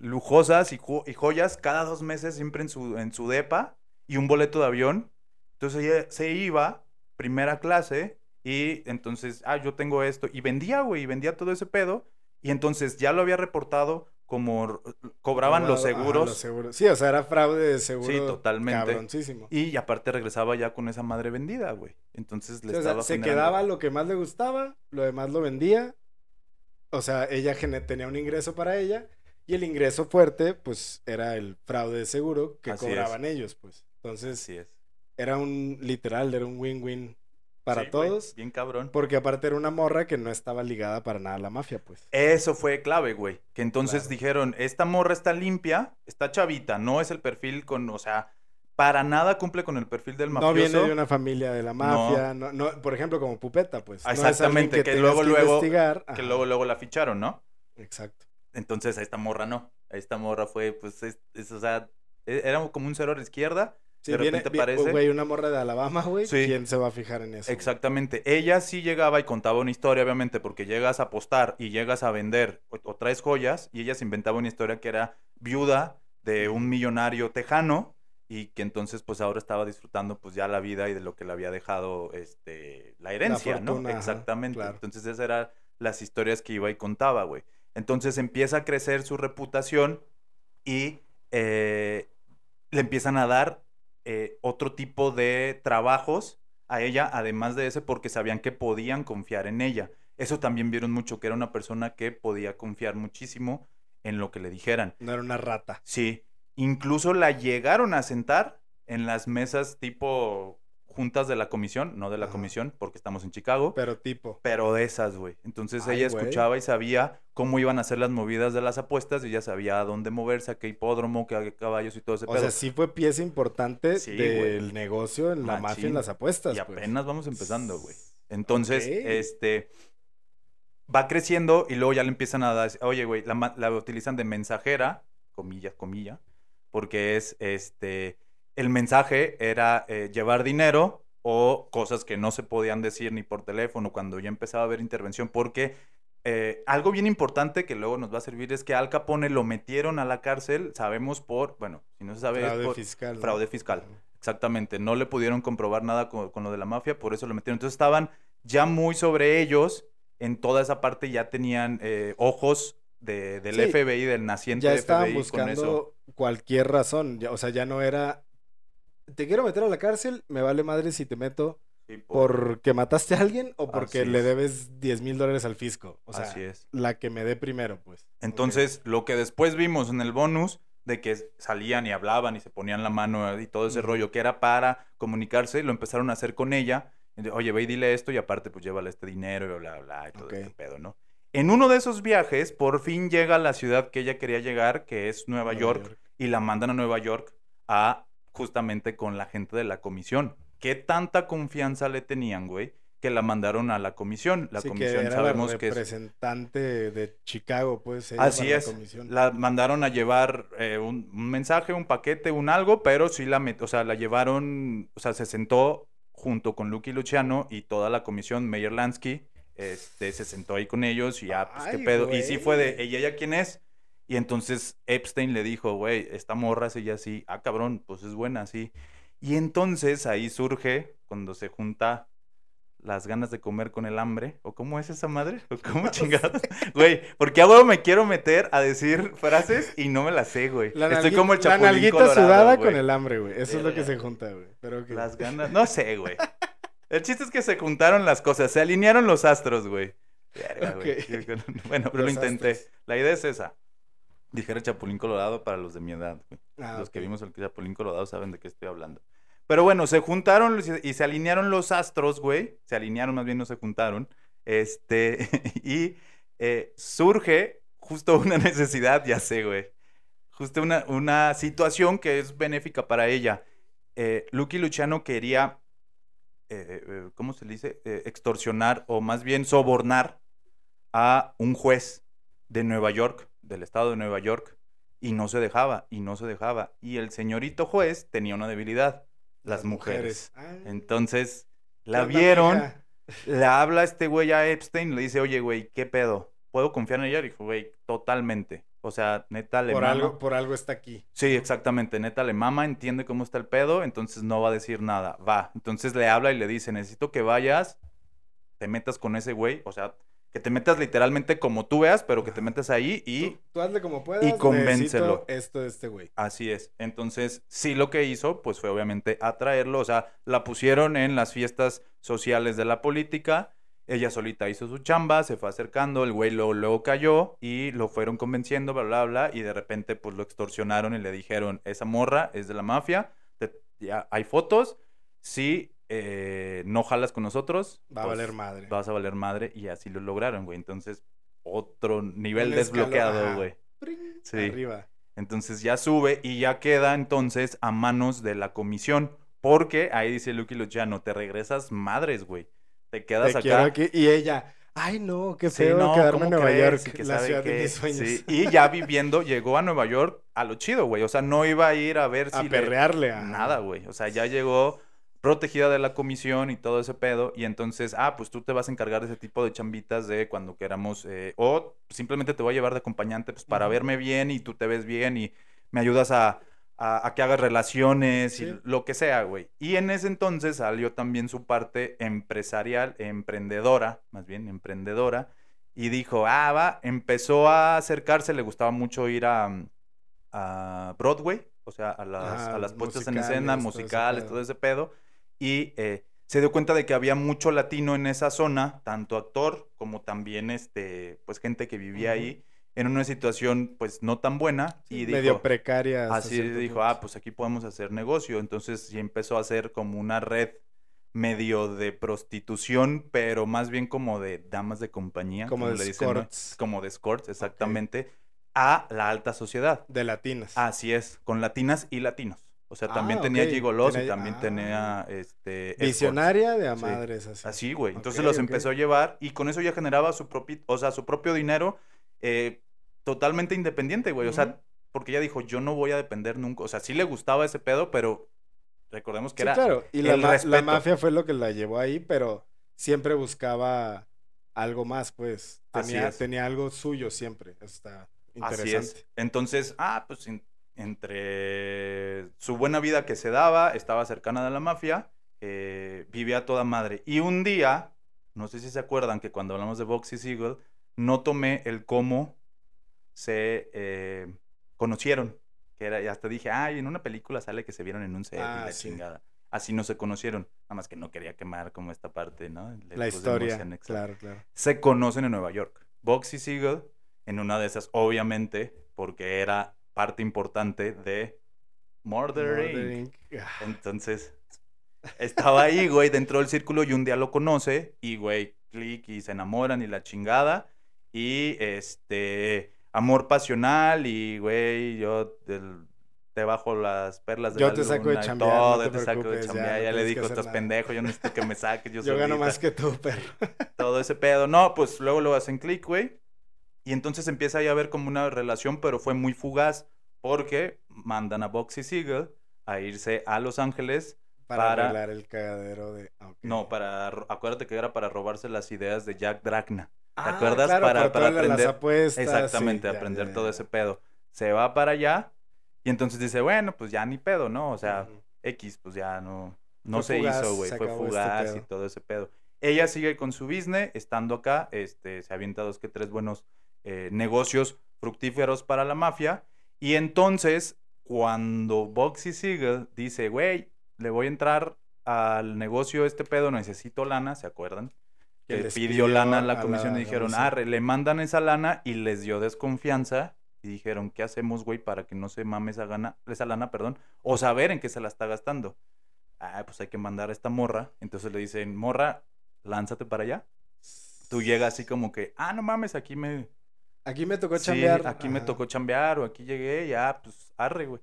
lujosas y, jo- y joyas cada dos meses siempre en su, en su depa y un boleto de avión. Entonces ella se iba, primera clase, y entonces, ah, yo tengo esto. Y vendía, güey, y vendía todo ese pedo. Y entonces ya lo había reportado como cobraban los Ajá, seguros. los seguros. Sí, o sea, era fraude de seguro. Sí, totalmente. Cabroncísimo. Y aparte regresaba ya con esa madre vendida, güey. Entonces le Sí, o sea, estaba se quedaba lo que más le gustaba, lo demás lo vendía. O sea, ella tenía un ingreso para ella y el ingreso fuerte, pues, era el fraude de seguro que Así es. cobraban ellos, pues. Entonces, Así es. era un literal, era un win-win para Sí, güey, todos, bien cabrón. porque aparte era una morra que no estaba ligada para nada a la mafia, pues. Eso fue clave, güey. Que entonces Claro. dijeron, esta morra está limpia, está chavita, no es el perfil con, o sea, para nada cumple con el perfil del mafioso. No viene de una familia de la mafia, no, no, por ejemplo, como Pupeta, pues. no es alguien Exactamente, que luego, luego- investigar. Que Ajá, luego, luego la ficharon, ¿no? Exacto. Entonces a esta morra no. A esta morra fue, pues, es, es, o sea, e- era como un cero a la izquierda. Sí, De viene, repente vi- parece- güey, una morra de Alabama, güey. Sí. ¿Quién se va a fijar en eso? güey? Exactamente. Ella sí llegaba y contaba una historia, obviamente, porque llegas a apostar y llegas a vender o, o traes joyas, y ella se inventaba una historia que era viuda de un millonario tejano y que entonces pues ahora estaba disfrutando pues ya la vida y de lo que le había dejado este la herencia, ¿no? fortuna, ajá, Exactamente. claro. Entonces esa era las historias que iba y contaba, güey. Entonces empieza a crecer su reputación y eh, le empiezan a dar eh, otro tipo de trabajos a ella, además de ese, porque sabían que podían confiar en ella. Eso también vieron mucho, que era una persona que podía confiar muchísimo en lo que le dijeran. No era una rata. Sí, incluso la llegaron a sentar en las mesas tipo juntas de la comisión, no de la Ajá. comisión, porque estamos en Chicago, Pero tipo. pero de esas, güey. Entonces Ay, ella güey. escuchaba y sabía cómo iban a ser las movidas de las apuestas y ella sabía a dónde moverse, a qué hipódromo, qué caballos y todo ese O pedo. sea, sí fue pieza importante Sí, del güey. negocio en la Machín. mafia en las apuestas. y pues. apenas vamos empezando, güey. Entonces, este va creciendo y luego ya le empiezan a dar, oye, güey, la, la utilizan de mensajera, comilla, comilla, porque es este el mensaje era eh, llevar dinero o cosas que no se podían decir ni por teléfono cuando ya empezaba a haber intervención, porque eh, algo bien importante que luego nos va a servir es que Al Capone lo metieron a la cárcel, sabemos por, bueno, si no se sabe, Fraude por- fiscal. fraude fiscal. Exactamente, no le pudieron comprobar nada con, con lo de la mafia, por eso lo metieron. Entonces estaban ya muy sobre ellos, en toda esa parte ya tenían eh, ojos de- del Sí, FBI, del naciente Ya FBI estaban con eso. buscando cualquier razón. ya- o sea, ya no era. Te quiero meter a la cárcel, me vale madre si te meto Sí, por- porque mataste a alguien o porque Así le es. debes 10 mil dólares al fisco. O sea, Así es. la que me dé primero, pues. Entonces, lo que después vimos en el bonus de que salían y hablaban y se ponían la mano y todo ese rollo que era para comunicarse, lo empezaron a hacer con ella. Oye, ve y dile esto y aparte pues llévale este dinero y bla, bla, y todo Ok. este pedo, ¿no? En uno de esos viajes, por fin llega a la ciudad que ella quería llegar, que es Nueva, Nueva York, York. y la mandan a Nueva York a justamente con la gente de la comisión. ¿Qué tanta confianza le tenían, güey? Que la mandaron a la comisión. La Sí, que comisión era sabemos la que es representante de Chicago, pues. Así la es. comisión. La mandaron a llevar eh, un, un mensaje, un paquete, un algo, pero sí la, met- o sea, la llevaron, o sea, se sentó junto con Lucky Luciano y toda la comisión, Mayor Lansky, este, se sentó ahí con ellos y ya, pues qué pedo. Y sí fue de, güey. ¿ella quién es? Y entonces Epstein le dijo, güey, esta morra se ella así, ah, cabrón, pues es buena, sí. Y entonces ahí surge, cuando se junta las ganas de comer con el hambre, o cómo es esa madre, o cómo chingados. Güey, porque a huevo me quiero meter a decir frases y no me las sé, güey. La Estoy como el La chapulín nalguita colorado, sudada con el hambre, güey. Eso es lo que se junta, güey. Pero que... Las ganas, no sé, güey. El chiste es que se juntaron las cosas, se alinearon los astros, güey. Verga, güey. Ok. Bueno, pero lo intenté. astros. La idea es esa. Dijera Chapulín Colorado para los de mi edad, güey. Ah, Los que vimos el Chapulín Colorado saben de qué estoy hablando. Pero bueno, se juntaron y se alinearon los astros, güey. Se alinearon, más bien no se juntaron. Este, y eh, surge justo una necesidad, ya sé, güey. Justo una, una situación que es benéfica para ella. Eh, Lucky Luciano quería, eh, eh, ¿cómo se le dice? Extorsionar o más bien sobornar a un juez de Nueva York, del estado de Nueva York, y no se dejaba, y no se dejaba. Y el señorito juez tenía una debilidad, las, mujeres. Ah, Entonces, ¿qué la vieron, le habla este güey a Epstein, le dice, oye, güey, ¿qué pedo? ¿Puedo confiar en ella? Y dijo, güey, totalmente. O sea, neta le Por mama. algo, por algo está aquí. Sí, exactamente. Neta le mama, entiende cómo está el pedo, entonces no va a decir nada. Va. Entonces le habla y le dice, necesito que vayas, te metas con ese güey. O sea, que te metas literalmente como tú veas, pero que te metas ahí y... Tú, tú hazle como puedas. convéncelo. Esto de este güey. Así es. Entonces, sí lo que hizo, pues fue obviamente atraerlo. O sea, la pusieron en las fiestas sociales de la política. Ella solita hizo su chamba, se fue acercando, el güey luego, luego cayó y lo fueron convenciendo, bla, bla, bla. Y de repente, pues lo extorsionaron y le dijeron: Esa morra es de la mafia, te- ya hay fotos. Si eh, no jalas con nosotros, Va a pues, valer madre. Vas a valer madre. Y así lo lograron, güey. Entonces, otro nivel Un desbloqueado, güey. Sí. Arriba. Entonces ya sube y ya queda entonces a manos de la comisión. Porque ahí dice Lucky Luciano, te regresas madres, güey. Te quedas Te acá. aquí. Y ella, ay no, qué Sí, feo no, quedarme ¿cómo en Nueva crees? York, que la sabe ciudad de qué. mis sueños. Sí, Y ya viviendo, llegó a Nueva York a lo chido, güey. O sea, no iba a ir a ver a si le- perrearle. a- Nada, güey. O sea, ya llegó protegida de la comisión y todo ese pedo. Y entonces, ah, pues tú te vas a encargar de ese tipo de chambitas de cuando queramos. eh, o simplemente te voy a llevar de acompañante pues, para verme bien y tú te ves bien y me ayudas a, a- a que hagas relaciones Sí. y lo que sea, güey. Y en ese entonces salió también su parte empresarial, emprendedora, más bien emprendedora. Y dijo, ah, va, empezó a acercarse, le gustaba mucho ir a, a Broadway, o sea, a las, a las puestas en musicales, escena, todo ese musicales, pedo. todo ese pedo. Y eh, se dio cuenta de que había mucho latino en esa zona, tanto actor como también este, pues gente que vivía ahí en una situación pues no tan buena. y dijo, medio precaria. Así dijo, ah, pues aquí podemos hacer negocio. Entonces sí empezó a hacer como una red medio de prostitución, pero más bien como de damas de compañía. Como de le dicen. Como de escorts, exactamente, a la alta sociedad. De latinas. Así es, con latinas y latinos. O sea, también Ah, tenía gigolos y también ah. tenía este. Visionaria de a Sí. madres, así. Así, güey. Entonces los empezó a llevar y con eso ya generaba su propio, o sea, su propio dinero eh, totalmente independiente, güey. O sea, porque ella dijo, yo no voy a depender nunca. O sea, sí le gustaba ese pedo, pero recordemos que Sí, era... claro. Y la, la mafia fue lo que la llevó ahí, pero siempre buscaba algo más, pues. Tenía, tenía algo suyo siempre. Está Así interesante. es. Entonces, ah, pues entre su buena vida que se daba, estaba cercana de la mafia, eh, vivía a toda madre. Y un día, no sé si se acuerdan que cuando hablamos de Boxy Siegel, no tomé el cómo se eh, conocieron. Que era, y hasta dije, ay, en una película sale que se vieron en un set y Ah, la sí. chingada. Así no se conocieron. Nada más que no quería quemar como esta parte, ¿no? Le La historia. Claro, claro. se conocen en Nueva York. Boxy Siegel, en una de esas, obviamente, porque era parte importante de Murder, Inc. Murder Inc. Ah, Entonces, estaba ahí, güey, dentro del círculo y un día lo conoce y, güey, clic y se enamoran y la chingada. Y, este, amor pasional y, güey, yo te bajo las perlas de Yo la te saco de luna y chambear, no todo, te te saco de ya, chambear. no Ya, le hacer estás nada". pendejo, yo necesito que me saques. Yo, Yo, gano solita" más que tú, perro. todo ese pedo. No, pues luego lo hacen clic, güey. Y entonces empieza ahí a haber como una relación, pero fue muy fugaz porque mandan a Boxy Siegel a irse a Los Ángeles. Para, Para- arreglar el cagadero de. ah, ok. No, para, acuérdate que era para robarse las ideas de Jack Dragna. Ah, acuerdas? claro, Para- para todas las aprender- apuestas. Exactamente, sí, ya, aprender ya, todo ese pedo. Se va para allá y entonces dice, bueno, pues ya ni pedo, ¿no? O sea. X, pues ya no, no Fue se fugaz, hizo, güey. Fue este fugaz y todo ese pedo. Ella sigue con su business, estando acá, este, se avienta dos que tres buenos eh, negocios fructíferos para la mafia. Y entonces, cuando Boxy Siegel dice, güey, le voy a entrar al negocio este pedo, necesito lana, ¿se acuerdan? Que les pidió lana a a la comisión y dijeron, ah, le mandan esa lana y les dio desconfianza y dijeron, ¿qué hacemos, güey, para que no se mame esa, gana, esa lana, perdón, o saber en qué se la está gastando? Ah, pues hay que mandar a esta morra. Entonces le dicen, morra, lánzate para allá. Tú llegas así como que, ah, no mames, aquí me, Aquí me tocó Sí, chambear. aquí me tocó chambear o aquí llegué, ya, pues arre, güey.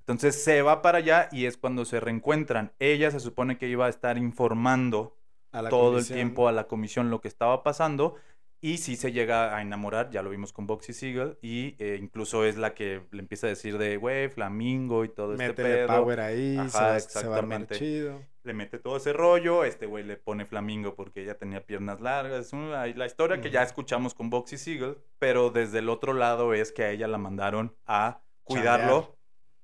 Entonces se va para allá y es cuando se reencuentran. Ella se supone que iba a estar informando A la todo comisión. el tiempo a la comisión lo que estaba pasando y sí se llega a enamorar, ya lo vimos con Boxy Siegel y eh, incluso es la que le empieza a decir de, güey, flamingo y todo este Métele pedo. power ahí, se, Ajá, va- se va a armar chido. Le mete todo ese rollo, este güey le pone flamingo porque ella tenía piernas largas. es una- La historia que ya escuchamos con Boxy Siegel, pero desde el otro lado es que a ella la mandaron a cuidarlo Chambear.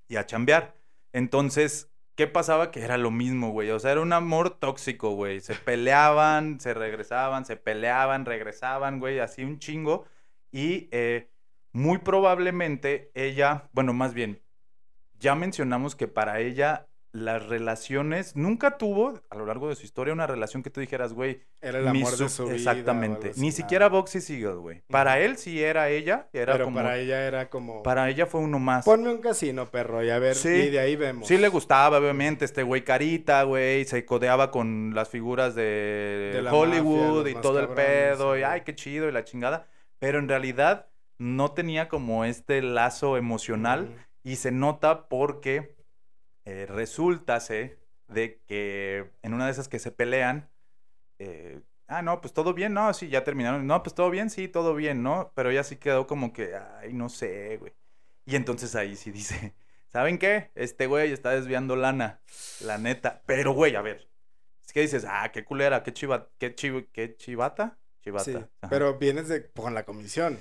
y a chambear. Entonces, ¿qué pasaba? Que era lo mismo, güey. O sea, era un amor tóxico, güey. Se peleaban, se regresaban, se peleaban, regresaban, güey, así un chingo. Y eh, muy probablemente ella, bueno, más bien, ya mencionamos que para ella las relaciones, nunca tuvo a lo largo de su historia una relación que tú dijeras, güey, Era el amor de su- vida. Exactamente. Ni siquiera. Boxy Siegel, güey. Para él sí era ella, era Pero como... para ella era como. Para ella fue uno más. Ponme un casino, perro, y a ver, Sí. y de ahí vemos. Sí le gustaba, obviamente, este güey carita, güey, se codeaba con las figuras de, De la Hollywood mafia, y todo el pedo, y ay, qué chido, y la chingada. Pero en realidad no tenía como este lazo emocional y se nota porque eh, resulta de que en una de esas que se pelean, eh, ah, no, pues todo bien, no, sí, ya terminaron, no, pues todo bien, sí, todo bien, ¿no? Pero ella sí quedó como que, ay, no sé, güey. Y entonces ahí sí dice, ¿saben qué? Este güey está desviando lana, la neta. Pero, güey, a ver, es que dices, ah, qué culera, qué chiva, qué chiv- qué chivata, chivata. Sí, pero vienes de, con la comisión.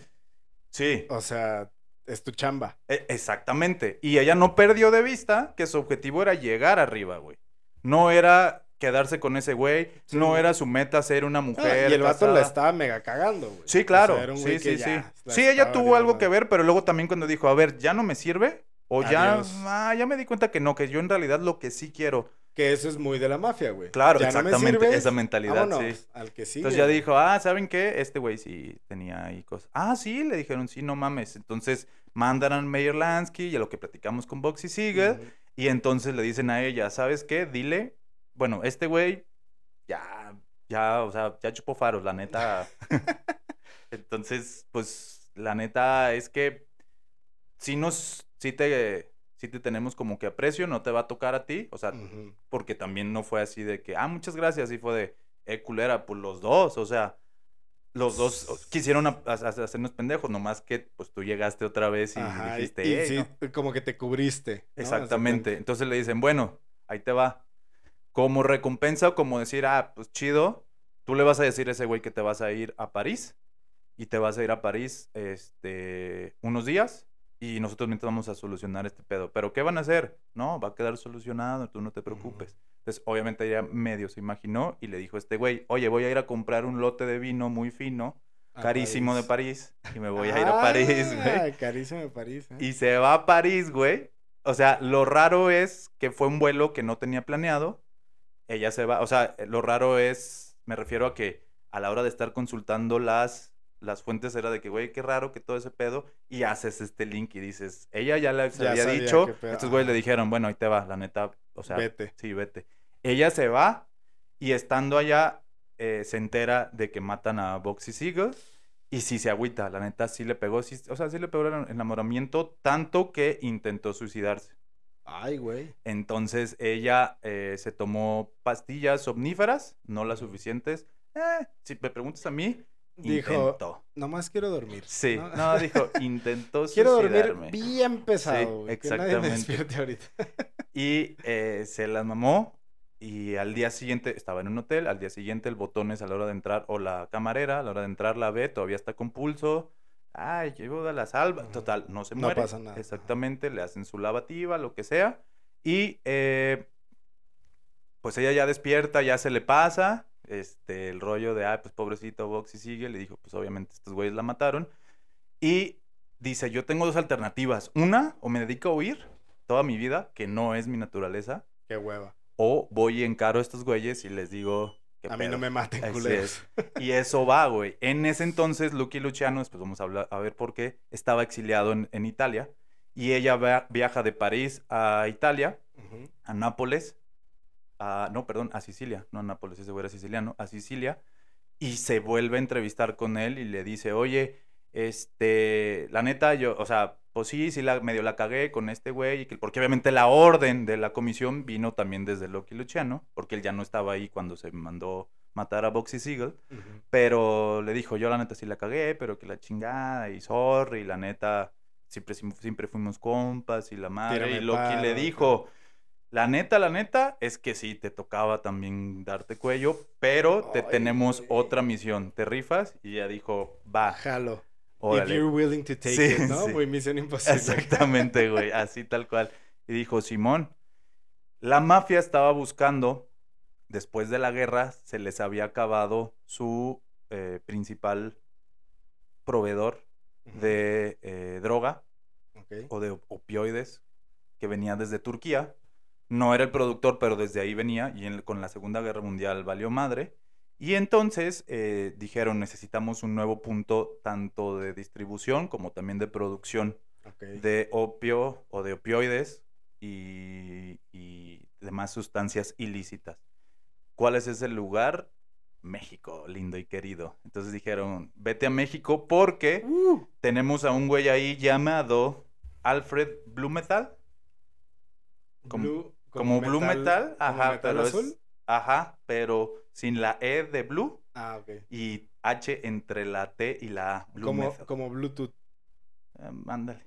Sí, O sea, es tu chamba. E- Exactamente. Y ella no perdió de vista que su objetivo era llegar arriba, güey. No era quedarse con ese güey. Sí. No era su meta ser una Ah, mujer. y el vato la estaba mega cagando, güey. Sí, O claro. sea, era un sí, sí, sí. Sí, ella tuvo algo que ver, pero luego también cuando dijo, a ver, ya no me sirve. O ya, ah, ya me di cuenta que no, que yo en realidad lo que sí quiero. Que eso es muy de la mafia, güey. Claro, Ya no me exactamente, esa mentalidad, vámonos, sí. al que sí. Entonces ya dijo, ah, ¿saben qué? Este güey sí tenía ahí cosas. Ah, sí, le dijeron, sí, no mames. Entonces mandan a Meyer Lansky y a lo que platicamos con Boxy Siegel. Y entonces le dicen a ella, ¿sabes qué? Dile, bueno, este güey ya, ya, o sea, ya chupó faros, la neta. entonces, pues, la neta es que si nos, si te, si te tenemos como que aprecio, no te va a tocar a ti, o sea, porque también no fue así de que, ah, muchas gracias, y fue de, eh, culera, pues los dos, o sea, los dos quisieron a- a- a- hacernos pendejos, nomás que pues tú llegaste otra vez y Ajá, y- dijiste, y, "Ey, sí, no". como que te cubriste. ¿no? Exactamente. Entonces le dicen, bueno, ahí te va. Como recompensa o como decir, ah, pues chido, tú le vas a decir a ese güey que te vas a ir a París y te vas a ir a París este, unos días y nosotros mientras vamos a solucionar este pedo. Pero ¿qué van a hacer? No, va a quedar solucionado, tú no te preocupes. Entonces, obviamente ella medio se imaginó y le dijo a este güey, oye, voy a ir a comprar un lote de vino muy fino, A carísimo de París, y me voy a ir a París, güey. Ah, carísimo de París. ¿eh? Y se va a París, güey. O sea, lo raro es que fue un vuelo que no tenía planeado. Ella se va, o sea, lo raro es, me refiero a que a la hora de estar consultando las, las fuentes era de que, güey, qué raro que todo ese pedo. Y haces este link y dices, ella ya le Ya había dicho. Estos güeyes le dijeron, bueno, ahí te va, la neta, o sea, Vete. sí, vete. Ella se va y estando allá eh, se entera de que matan a Boxy Siegel. Y sí se agüita, la neta sí le pegó, sí, o sea, sí le pegó el enamoramiento tanto que intentó suicidarse. Ay, güey. Entonces ella eh, se tomó pastillas somníferas, no las suficientes. Eh, si me preguntas a mí, Dijo, intentó. nomás quiero dormir. Sí, ¿no? no, dijo, intentó quiero dormir bien pesado, Sí, güey, que nadie me exactamente. despierte ahorita. Y eh, se las mamó. Y al día siguiente, estaba en un hotel, al día siguiente el botón es a la hora de entrar, o la camarera, a la hora de entrar la ve, todavía está con pulso. Ay, llevo a la salva. Ujú. Total, no se No muere. pasa nada. Exactamente, le hacen su lavativa, lo que sea. Y eh, pues ella ya despierta, ya se le pasa. Este, el rollo de, ay, pues pobrecito Boxy sigue. Le dijo, pues obviamente estos güeyes la mataron. Y dice, yo tengo dos alternativas. Una, o me dedico a huir toda mi vida, que no es mi naturaleza. Qué hueva. O voy y encaro a estos güeyes y les digo... "¿Qué A mí no pedo?". me maten, culeros. Y eso va, güey. En ese entonces, Lucky Luciano, después vamos a, hablar, a ver por qué, estaba exiliado en, en Italia. Y ella va- viaja de París a Italia, a Nápoles, a, no, perdón, a Sicilia, no a Nápoles, ese güey era siciliano, a Sicilia, y se vuelve a entrevistar con él y le dice, oye, este, la neta, yo, o sea, pues sí, sí, la, medio la cagué con este güey, porque obviamente la orden de la comisión vino también desde Lucky Luciano, porque él ya no estaba ahí cuando se mandó matar a Boxy Siegel, Ujú. pero le dijo, yo la neta sí la cagué, pero que la chingada, y sorry, la neta, siempre, siempre fuimos compas, y la madre, y Loki le dijo, la neta, la neta, es que sí, te tocaba también darte cuello, pero te Ay, tenemos güey. otra misión, te rifas, y ella dijo, va, Jalo. If órale. you're willing to take Sí, it, ¿no? sí. Muy misión imposible. Exactamente, güey, así tal cual. Y dijo, Simón, la mafia estaba buscando, después de la guerra, se les había acabado su eh, principal proveedor de eh, droga Ok. o de op- opioides que venía desde Turquía. No era el productor, pero desde ahí venía y en- con la Segunda Guerra Mundial valió madre. Y entonces eh, dijeron, necesitamos un nuevo punto tanto de distribución como también de producción de opio o de opioides y, y demás sustancias ilícitas. ¿Cuál es ese lugar? México, lindo y querido. Entonces dijeron, vete a México porque Uh, tenemos a un güey ahí llamado Alfred Blumenthal. Como- blue- Como, Blue Metal, ajá, metal pero es- azul. ajá, pero sin la E de Blue Ah, ok. y H entre la T y la A. Blue Como, Metal. como Bluetooth. Em, ándale.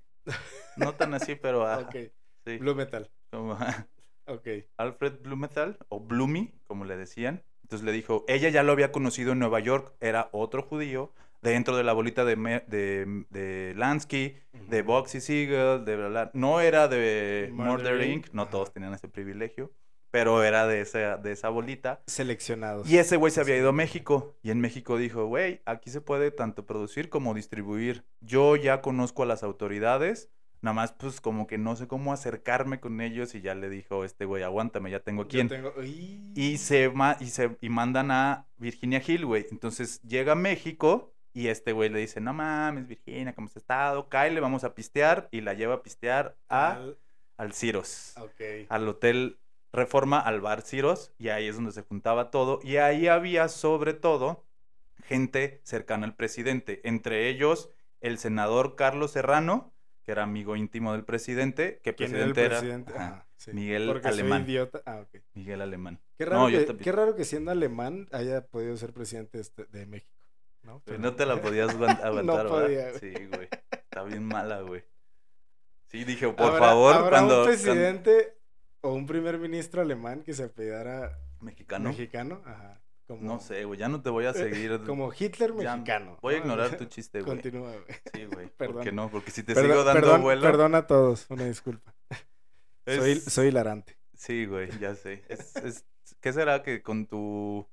No tan así, pero ajá, Ok. sí, Blue Metal. como- Ok. Alfred Blumenthal, o Blumi, como le decían. Entonces le dijo, ella ya lo había conocido en Nueva York, era otro judío, dentro de la bolita de, Me- de, de Lansky, de Ujú. Boxy Siegel, de bla, bla. No era de Murder Inc., no ajá. todos tenían ese privilegio, pero era de esa, de esa bolita. Seleccionados. Y ese güey se había ido a México. Y en México dijo, güey, aquí se puede tanto producir como distribuir. Yo ya conozco a las autoridades. Nada más, pues, como que no sé cómo acercarme con ellos. Y ya le dijo, este güey, aguántame, ya tengo Yo quién. tengo-. Y se, ma- y se y mandan a Virginia Hill, güey. Entonces llega a México y este güey le dice, no mames, Virginia, ¿cómo has estado? Kyle, vamos a pistear. Y la lleva a pistear a, Al- al Ciros al Hotel Reforma, al Bar Ciros, y ahí es donde se juntaba todo. Y ahí había sobre todo gente cercana al presidente, entre ellos el senador Carlos Serrano, que era amigo íntimo del presidente, que ¿Quién era el presidente era, presidente? ajá, Ajá, sí. Miguel Porque Alemán. soy idiota. Ah. Miguel Alemán. Qué raro, No, que, qué raro que siendo alemán haya podido ser presidente este- de México. ¿No? Pero- No te la podías aguant- aguantar, ¿verdad? podía, güey. Sí, güey. Está bien mala, güey. Sí, dije, por ¿Habrá- favor, ¿Habrá cuando... un cuando- presidente o un primer ministro alemán que se apellidara Mexicano. mexicano? Ajá. Como, No sé, güey, ya no te voy a seguir. Como Hitler Ya, mexicano. Voy a ¿no? ignorar tu chiste, güey. Continúa, güey. Sí, güey. ¿Por Perdón. qué no? Porque si te Perdón- sigo dando perdón, vuelo. perdón a todos, una disculpa. es- Soy, soy hilarante. Sí, güey, ya sé. Es, es- ¿Qué será que con tu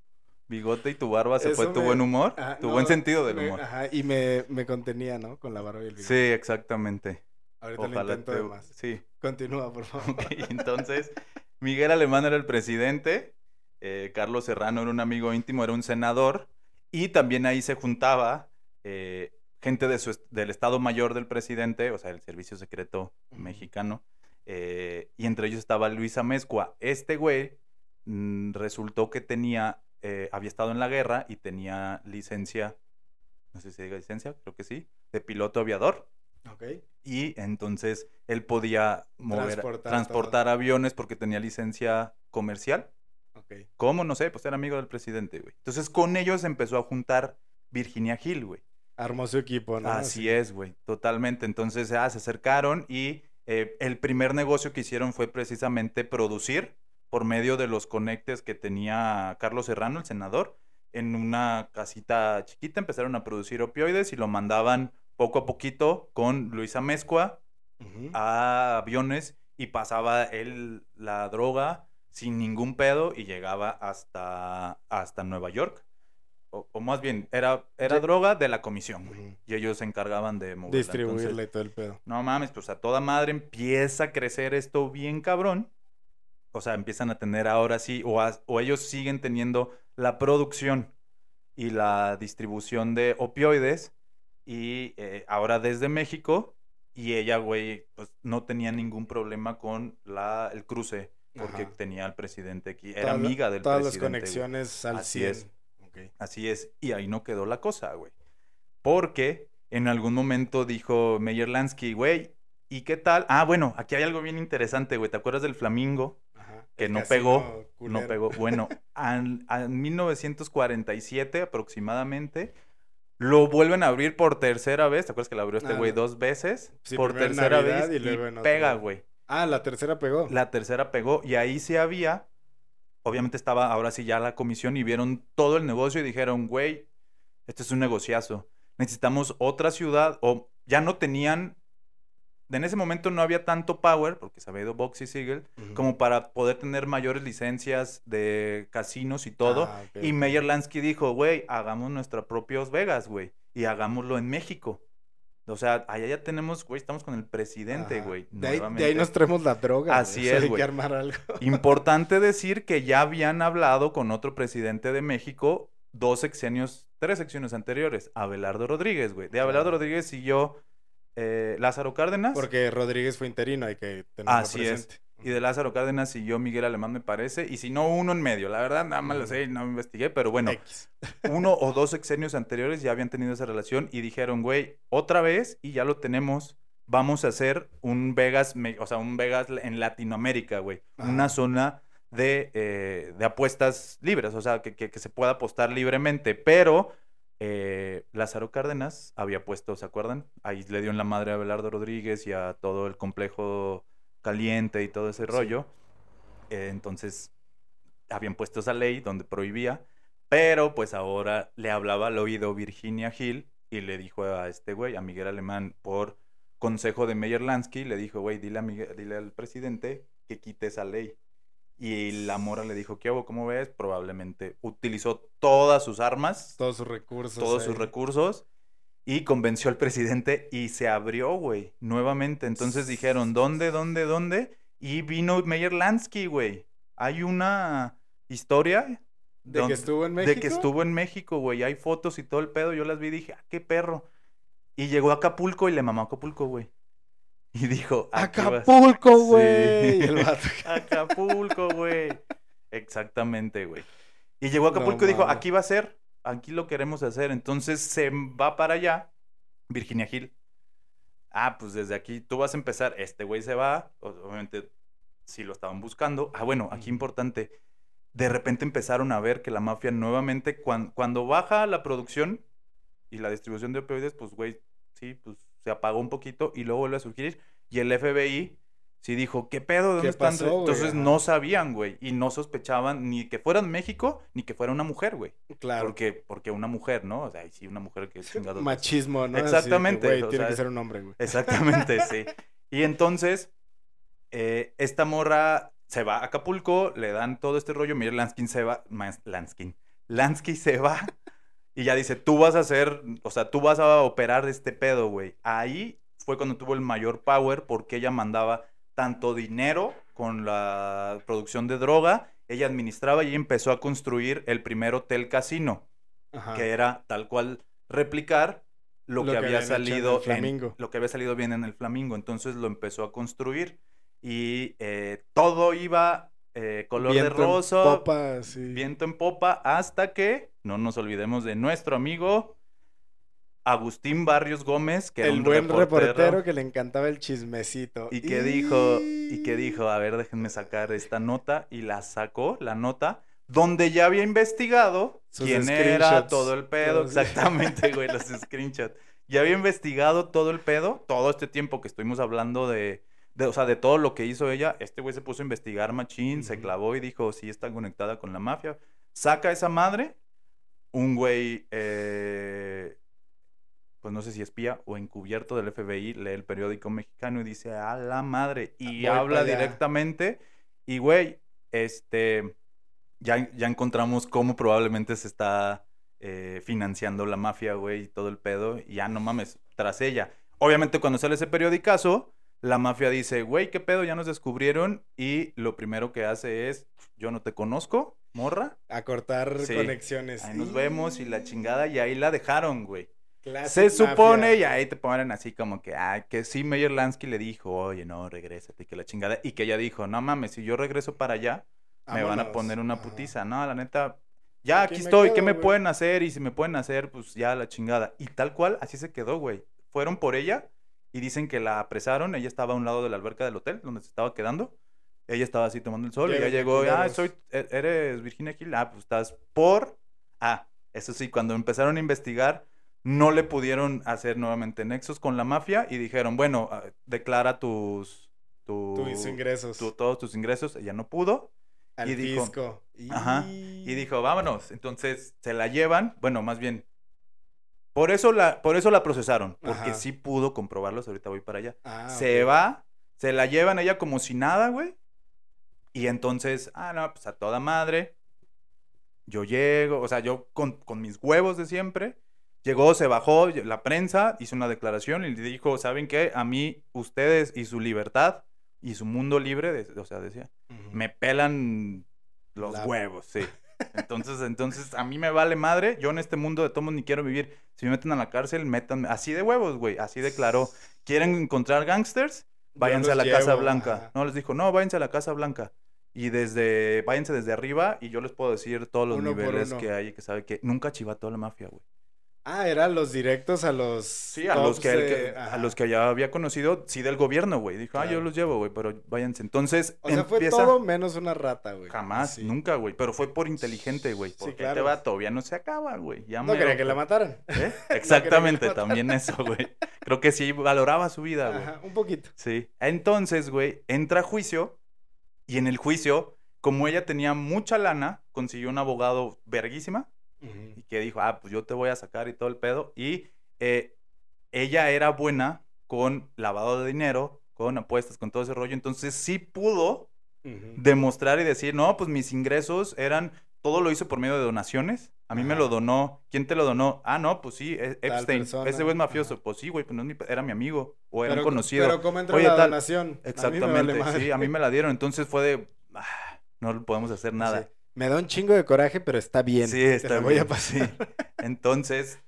bigote y tu barba se fue tu me- buen humor? Ajá, tu no, buen sentido del me- humor. Ajá, y me, me contenía, ¿no? Con la barba y el bigote. Sí, exactamente. Ahorita lo Ojalá intento te... de más. Sí. Continúa, por favor. Entonces, Miguel Alemán era el presidente, eh, Carlos Serrano era un amigo íntimo, era un senador, y también ahí se juntaba eh, gente de su est- del Estado Mayor del presidente, o sea, el Servicio Secreto. Mexicano, eh, y entre ellos estaba Luis Amezcua. Este güey mm, resultó que tenía, eh, había estado en la guerra y tenía licencia, no sé si se diga licencia, creo que sí, de piloto aviador. Ok. Y entonces él podía mover, Transportar transportar, aviones porque tenía licencia comercial. Ok. ¿Cómo? No sé, pues era amigo del presidente, güey. Entonces con ellos empezó a juntar Virginia Hill, güey. Armó su equipo, ¿no? Así es, güey, totalmente. Entonces ah, se acercaron y eh, el primer negocio que hicieron fue precisamente producir por medio de los conectes que tenía Carlos Serrano, el senador, en una casita chiquita. Empezaron a producir opioides y lo mandaban poco a poquito con Luisa Mezcua a aviones y pasaba él la droga sin ningún pedo y llegaba hasta, hasta Nueva York. O, o más bien, era, era droga de la comisión. Y ellos se encargaban de moverla. Distribuirla y todo el pedo. no mames, pues a toda madre empieza a crecer esto bien cabrón. O sea, empiezan a tener ahora sí, o, a- o ellos siguen teniendo la producción y la distribución de opioides. Y eh, ahora desde México. Y ella, güey, pues no tenía ningún problema con la, el cruce. Porque Ajá. tenía al presidente aquí. Era amiga del Todas presidente. las güey. conexiones al Así 100. es. Ok. Así es, y ahí no quedó la cosa, güey. Porque en algún momento dijo Meyer Lansky, güey, ¿y qué tal? Ah, bueno, aquí hay algo bien interesante, güey. ¿Te acuerdas del flamingo? Que no pegó, No pegó. Bueno, en 1947 aproximadamente, lo vuelven a abrir por tercera vez. ¿Te acuerdas que lo abrió este Ah, güey dos veces? sí, por tercera Navidad vez y y, luego en otro. pega, güey. Ah, la tercera pegó. La tercera pegó y ahí sí había, obviamente estaba ahora sí ya la comisión y vieron todo el negocio y dijeron, güey, este es un negociazo. Necesitamos otra ciudad o ya no tenían, en ese momento no había tanto power, porque se había ido Box y Siegel, como para poder tener mayores licencias de casinos y todo. Ah, Y. Meyer Lansky dijo, güey, hagamos nuestra propia Las Vegas, güey, y hagámoslo en México. O sea, allá ya tenemos, güey, estamos con el presidente, Ajá. güey. De ahí, de ahí nuevamente. nos traemos la droga. Así es, Hay güey. que armar algo. Importante decir que ya habían hablado con otro presidente de México dos sexenios, tres sexenios anteriores, Abelardo Rodríguez, güey. De Abelardo. Rodríguez siguió eh, Lázaro Cárdenas. Porque Rodríguez fue interino, hay que tenerlo Así es. presente. Y de Lázaro Cárdenas siguió Miguel Alemán, me parece. Y si no, uno en medio. La verdad, nada más lo sé y no me investigué. Pero bueno, X. uno o dos sexenios anteriores ya habían tenido esa relación y dijeron, güey, otra vez y ya lo tenemos. Vamos a hacer un Vegas, o sea, un Vegas en Latinoamérica, güey. Ajá. Una zona de, eh, de apuestas libres, o sea, que, que- que se pueda apostar libremente. Pero eh, Lázaro Cárdenas había puesto, ¿se acuerdan? Ahí le dio en la madre a Abelardo Rodríguez y a todo el complejo caliente y todo ese Sí. rollo. Eh, entonces, habían puesto esa ley donde prohibía, pero pues ahora le hablaba al oído Virginia Hill y le dijo a este güey, a Miguel Alemán, por consejo de Meyer Lansky, le dijo, güey, dile, a Miguel- dile al presidente que quite esa ley. Y la mora le dijo, ¿qué hago? ¿Cómo ves? Probablemente utilizó todas sus armas, Todos sus recursos. todos sus recursos y convenció al presidente y se abrió, güey, nuevamente. Entonces dijeron, ¿dónde, dónde, dónde? Y vino Meyer Lansky, güey. Hay una historia De que estuvo en México. de que estuvo en México, güey. Hay fotos y todo el pedo. Yo las vi y dije, ah, qué perro. Y llegó a Acapulco y le mamó a Acapulco, güey. Y dijo. Acapulco, Sí. güey. Vato. Acapulco, güey. Exactamente, güey. Y llegó a No Acapulco y dijo, aquí va a ser, aquí lo queremos hacer. Entonces se va para allá, Virginia Hill. Ah, pues desde aquí tú vas a empezar, este güey se va, obviamente si lo estaban buscando. Ah, bueno, aquí importante, de repente empezaron a ver que la mafia nuevamente, cuan- cuando baja la producción y la distribución de opioides, pues güey, sí, pues se apagó un poquito y luego vuelve a surgir. Y el FBI sí dijo, ¿qué pedo? ¿Dónde ¿Qué están? pasó? Entonces no sabían, güey, y no sospechaban ni que fuera en México ni que fuera una mujer, güey. Claro. Porque, porque una mujer, ¿no? O sea, sí, una mujer que chingados. Machismo, ¿no? Exactamente, Güey, o tiene sea, que ser un hombre, güey. Exactamente, sí. Y entonces, eh, esta morra se va a Acapulco, le dan todo este rollo, Miguel Lanskin se va, Lanskin, Lansky se va y ya dice, tú vas a hacer, o sea, tú vas a operar este pedo, güey. Ahí fue cuando tuvo el mayor power porque ella mandaba tanto dinero con la producción de droga, ella administraba y empezó a construir el primer hotel casino Ajá. que era tal cual replicar lo, Lo que, que había en salido en, lo que había salido bien en el Flamingo. Entonces lo empezó a construir y eh, todo iba eh, color Viento de en rosa, Popa, sí. viento en popa, hasta que no nos olvidemos de nuestro amigo Agustín Barrios Gómez, que era el un buen reportero, reportero que le encantaba el chismecito. y que dijo y que dijo, a ver, déjenme sacar esta nota y la sacó, la nota donde ya había investigado Sus quién era todo el pedo, Los- exactamente, güey, los screenshots. Ya había investigado todo el pedo, todo este tiempo que estuvimos hablando de, de, o sea, de todo lo que hizo ella, este güey se puso a investigar machín, se clavó y dijo, sí, está conectada con la mafia. Saca a esa madre, un güey, eh, pues no sé si espía o encubierto del FBI, lee el periódico mexicano y dice, a la madre, y Voy habla directamente, y güey, este, ya, ya encontramos cómo probablemente se está eh, financiando la mafia, güey, y todo el pedo, y ya no mames, tras ella. Obviamente cuando sale ese periodicazo, la mafia dice, güey, ¿qué pedo? Ya nos descubrieron, y lo primero que hace es, yo no te conozco, morra, A cortar Sí. conexiones. ahí nos vemos, y la chingada, y ahí la dejaron, güey. Classic Se supone, mafia. y ahí te ponen así como que, ay, que sí, Meyer Lansky le dijo, oye, no, regrésate, que la chingada. Y que ella dijo, no mames, si yo regreso para allá, me van a poner una Ajá. putiza. No, la neta, ya Aquí estoy, ¿qué me güey. pueden hacer? Y si me pueden hacer, pues ya la chingada. Y tal cual, así se quedó, güey. Fueron por ella y dicen que la apresaron. Ella estaba a un lado de la alberca del hotel donde se estaba quedando. Ella estaba así tomando el sol y ya llegó, ah, soy, e- eres Virginia Hill. Ah, pues estás por... Ah, eso sí, cuando empezaron a investigar, no le pudieron hacer nuevamente nexos con la mafia y dijeron, bueno, ah, declara tus... tu- Tus ingresos. tu- todos tus ingresos. Ella no pudo. al y dijo- fisco. Ajá, Y dijo, vámonos. Entonces se la llevan. Bueno, más bien. Por eso la, por eso la procesaron. Porque Ajá. sí pudo comprobarlos. Ahorita voy para allá. Ah, se va. Se la llevan ella como si nada, güey. Y entonces, ah, no, pues a toda madre. Yo llego, o sea, yo con, con mis huevos de siempre. Llegó, se bajó, la prensa hizo una declaración y le dijo, ¿saben qué? A mí, ustedes y su libertad y su mundo libre, de- o sea, decía, me pelan los La- huevos, sí. Entonces, entonces, a mí me vale madre. Yo en este mundo de tomos ni quiero vivir. Si me meten a la cárcel, métanme. Así de huevos, güey. Así declaró. ¿Quieren encontrar gangsters? Váyanse a la Casa Blanca. ajá. No, les dijo, no, váyanse a la Casa Blanca. Y desde, váyanse desde arriba y yo les puedo decir todos los Uno niveles que hay, que sabe que nunca chivató la mafia, güey. Ah, eran los directos a los. Sí, a los que, de- que- a los que ya había conocido, sí del gobierno, güey. Dijo, ah, yo los llevo, güey, pero váyanse. Entonces, O sea, fue todo menos una rata, güey. Jamás, Sí. nunca, güey. Pero fue por inteligente, güey. Sí, Porque este claro. vato todavía no se acaba, güey. Ya No mero- quería que la mataran. ¿Eh? Exactamente, también eso, güey. Creo que sí valoraba su vida, güey. Ajá, un poquito. Sí. Entonces, güey, entra a juicio y en el juicio, como ella tenía mucha lana, consiguió un abogado verguísima y que dijo, ah, pues yo te voy a sacar y todo el pedo. Y eh, ella era buena con lavado de dinero, con apuestas, con todo ese rollo. Entonces sí pudo demostrar y decir, no, pues mis ingresos eran, todo lo hizo por medio de donaciones. A mí me lo donó. ¿Quién te lo donó? Ah, no, pues sí, e- Epstein. Ese güey es mafioso. Ajá. Pues sí, güey, pues no es mi era mi amigo o era un conocido. Pero ¿cómo entra Oye, la tal- donación? A Exactamente, vale sí, a mí me la dieron. Entonces fue de, ah, no podemos hacer nada. Sí. Me da un chingo de coraje, pero está bien. Sí, está la voy a bien, pasar. sí. Entonces,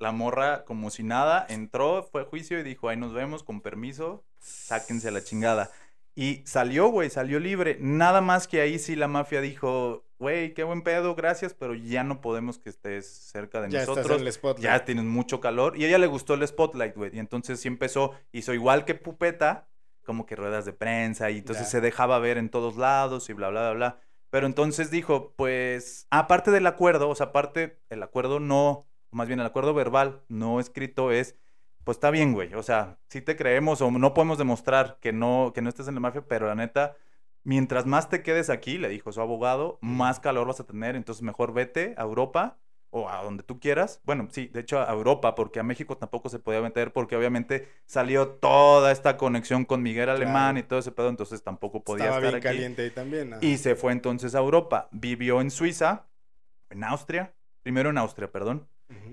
la morra, como si nada, entró, fue a juicio y dijo, ahí nos vemos, con permiso, sáquense a la chingada. Y salió, güey, salió libre. Nada más que ahí sí la mafia dijo, güey, qué buen pedo, gracias, pero ya no podemos que estés cerca de Ya estás nosotros. en el spotlight. Ya tienes mucho calor. Y a ella le gustó el spotlight, güey. Y entonces sí empezó, hizo igual que Pupeta, como que ruedas de prensa, y entonces Ya. se dejaba ver en todos lados y bla, bla, bla, bla. Pero entonces dijo, pues, aparte del acuerdo, o sea, aparte, el acuerdo no, más bien el acuerdo verbal no escrito es, pues está bien, güey. O sea, sí te creemos o no podemos demostrar que no, que no estés en la mafia, pero la neta, mientras más te quedes aquí, le dijo su abogado, más calor vas a tener, entonces mejor vete a Europa o a donde tú quieras. Bueno, sí, de hecho a Europa, porque a México tampoco se podía meter, porque obviamente salió toda esta conexión con Miguel Alemán Claro. y todo ese pedo, entonces tampoco podía Estaba estar bien aquí. caliente ahí también. Y se fue entonces a Europa. Vivió en Suiza, en Austria, primero en Austria, perdón,